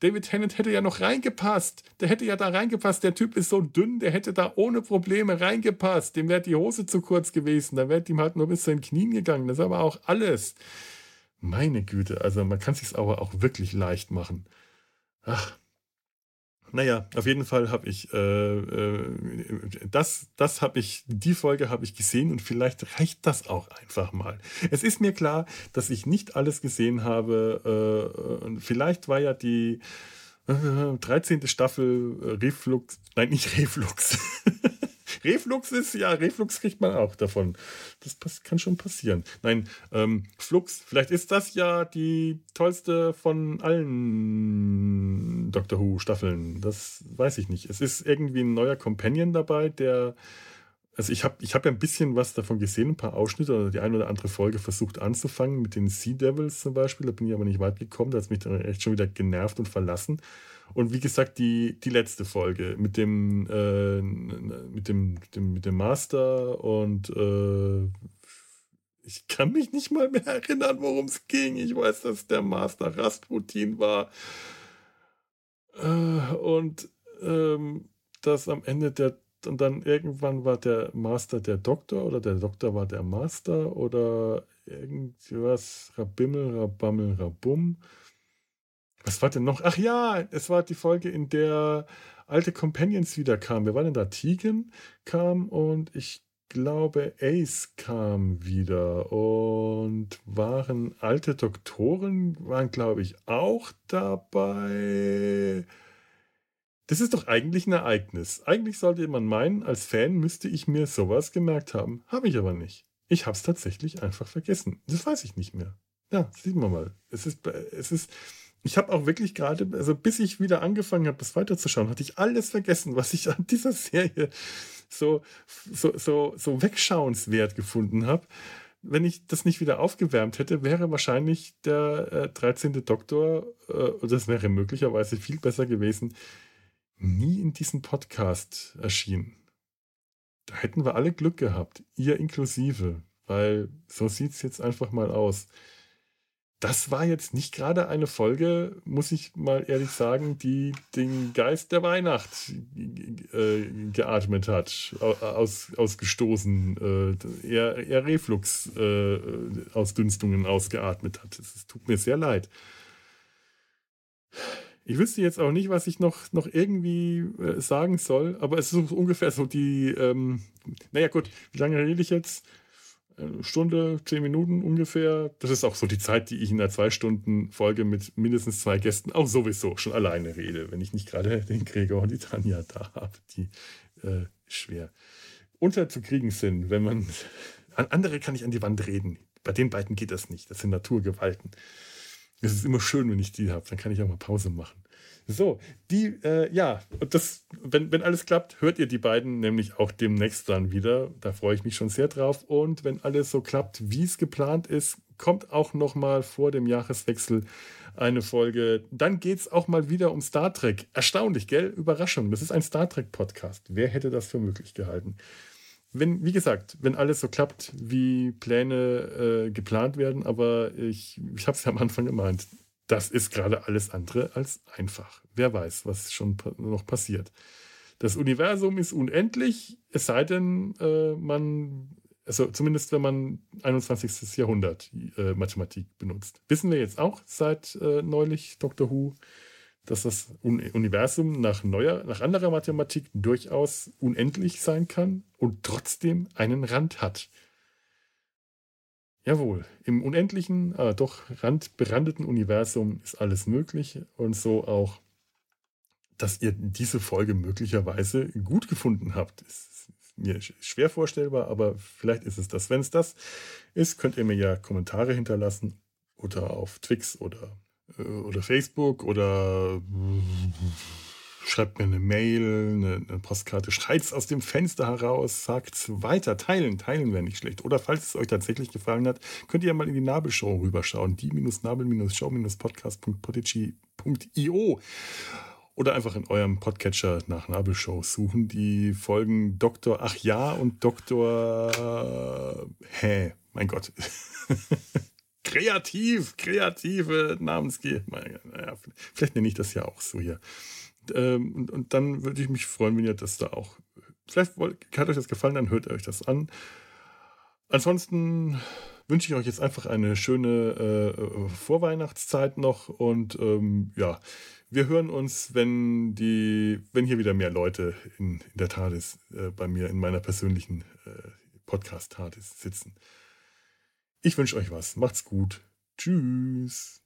David Tennant hätte ja noch reingepasst. Der hätte ja da reingepasst. Der Typ ist so dünn, der hätte da ohne Probleme reingepasst. Dem wäre die Hose zu kurz gewesen. Da wäre ihm halt nur bis zu den Knien gegangen. Das ist aber auch alles. Meine Güte, also man kann es sich aber auch wirklich leicht machen. Ach. Naja, auf jeden Fall habe ich äh, äh, das, das habe ich, die Folge habe ich gesehen und vielleicht reicht das auch einfach mal. Es ist mir klar, dass ich nicht alles gesehen habe. Äh, vielleicht war ja die äh, 13. Staffel äh, Reflux, nein, nicht [laughs] Reflux. Reflux ist, ja, Reflux kriegt man auch davon. Das kann schon passieren. Nein, ähm, Flux, vielleicht ist das ja die tollste von allen Doctor Who-Staffeln. Das weiß ich nicht. Es ist irgendwie ein neuer Companion dabei, der. Also ich habe ich hab ja ein bisschen was davon gesehen, ein paar Ausschnitte oder die eine oder andere Folge versucht anzufangen, mit den Sea Devils zum Beispiel. Da bin ich aber nicht weit gekommen, da hat es mich dann echt schon wieder genervt und verlassen. Und wie gesagt, die, die letzte Folge mit dem, äh, mit dem, dem, mit dem Master und äh, ich kann mich nicht mal mehr erinnern, worum es ging. Ich weiß, dass der Master Rasputin war. Äh, und ähm, dass am Ende der und dann irgendwann war der Master der Doktor oder der Doktor war der Master oder irgendwas, Rabimmel, Rabammel, Rabum. Was war denn noch? Ach ja, es war die Folge, in der alte Companions wieder kamen. Wer war denn da? Tegan kam und ich glaube Ace kam wieder und waren alte Doktoren, waren glaube ich auch dabei. Das ist doch eigentlich ein Ereignis. Eigentlich sollte man meinen, als Fan müsste ich mir sowas gemerkt haben. Habe ich aber nicht. Ich habe es tatsächlich einfach vergessen. Das weiß ich nicht mehr. Ja, sieht man mal. Es ist, es ist, ich habe auch wirklich gerade, also bis ich wieder angefangen habe, das weiterzuschauen, hatte ich alles vergessen, was ich an dieser Serie so, so, so, so wegschauenswert gefunden habe. Wenn ich das nicht wieder aufgewärmt hätte, wäre wahrscheinlich der äh, 13. Doktor, äh, das wäre möglicherweise viel besser gewesen, nie in diesem Podcast erschienen. Da hätten wir alle Glück gehabt, ihr inklusive, weil so sieht es jetzt einfach mal aus. Das war jetzt nicht gerade eine Folge, muss ich mal ehrlich sagen, die den Geist der Weihnacht äh, geatmet hat, aus, ausgestoßen, äh, eher, eher Reflux-Ausdünstungen äh, ausgeatmet hat. Es tut mir sehr leid. Ich wüsste jetzt auch nicht, was ich noch, noch irgendwie äh, sagen soll, aber es ist ungefähr so die, ähm, naja gut, wie lange rede ich jetzt? Eine Stunde, zehn Minuten ungefähr. Das ist auch so die Zeit, die ich in einer Zwei-Stunden-Folge mit mindestens zwei Gästen auch sowieso schon alleine rede, wenn ich nicht gerade den Gregor und die Tanja da habe, die äh, schwer unterzukriegen sind, wenn man. An andere kann ich an die Wand reden. Bei den beiden geht das nicht. Das sind Naturgewalten. Es ist immer schön, wenn ich die habe. Dann kann ich auch mal Pause machen. So, die, äh, ja, und das, wenn, wenn alles klappt, hört ihr die beiden nämlich auch demnächst dann wieder. Da freue ich mich schon sehr drauf. Und wenn alles so klappt, wie es geplant ist, kommt auch noch mal vor dem Jahreswechsel eine Folge. Dann geht es auch mal wieder um Star Trek. Erstaunlich, gell? Überraschung. Das ist ein Star Trek Podcast. Wer hätte das für möglich gehalten? wenn, wie gesagt, wenn alles so klappt, wie Pläne äh, geplant werden, aber ich, ich habe es ja am Anfang gemeint, das ist gerade alles andere als einfach. Wer weiß, was schon noch passiert. Das Universum ist unendlich, es sei denn, äh, man, also zumindest wenn man 21. Jahrhundert äh, Mathematik benutzt. Wissen wir jetzt auch seit äh, neulich Dr. Who, dass das Universum nach neuer, nach anderer Mathematik durchaus unendlich sein kann und trotzdem einen Rand hat. Jawohl, im unendlichen, aber doch randberandeten Universum ist alles möglich und so auch, dass ihr diese Folge möglicherweise gut gefunden habt. Ist mir schwer vorstellbar, aber vielleicht ist es das. Wenn es das ist, könnt ihr mir ja Kommentare hinterlassen oder auf Twix oder äh, oder Facebook oder schreibt mir eine Mail, eine, eine Postkarte, es aus dem Fenster heraus, sagt es weiter, teilen, teilen wäre nicht schlecht. Oder falls es euch tatsächlich gefallen hat, könnt ihr ja mal in die Nabelshow rüberschauen, die-nabel-show-podcast.podigy.io oder einfach in eurem Podcatcher nach Nabelshow suchen. Die Folgen Dr. Ach ja und Dr. Hä, mein Gott. [laughs] kreativ, kreative Namensgeber. Naja, vielleicht nenne ich das ja auch so hier. Ähm, und, und, dann würde ich mich freuen, wenn ihr das da auch. Vielleicht wollt, hat euch das gefallen, dann hört euch das an. Ansonsten wünsche ich euch jetzt einfach eine schöne äh, Vorweihnachtszeit noch und ähm, ja, wir hören uns, wenn die, wenn hier wieder mehr Leute in, in der TARDIS äh, bei mir in meiner persönlichen äh, Podcast-TARDIS sitzen. Ich wünsche euch was. Macht's gut. Tschüss.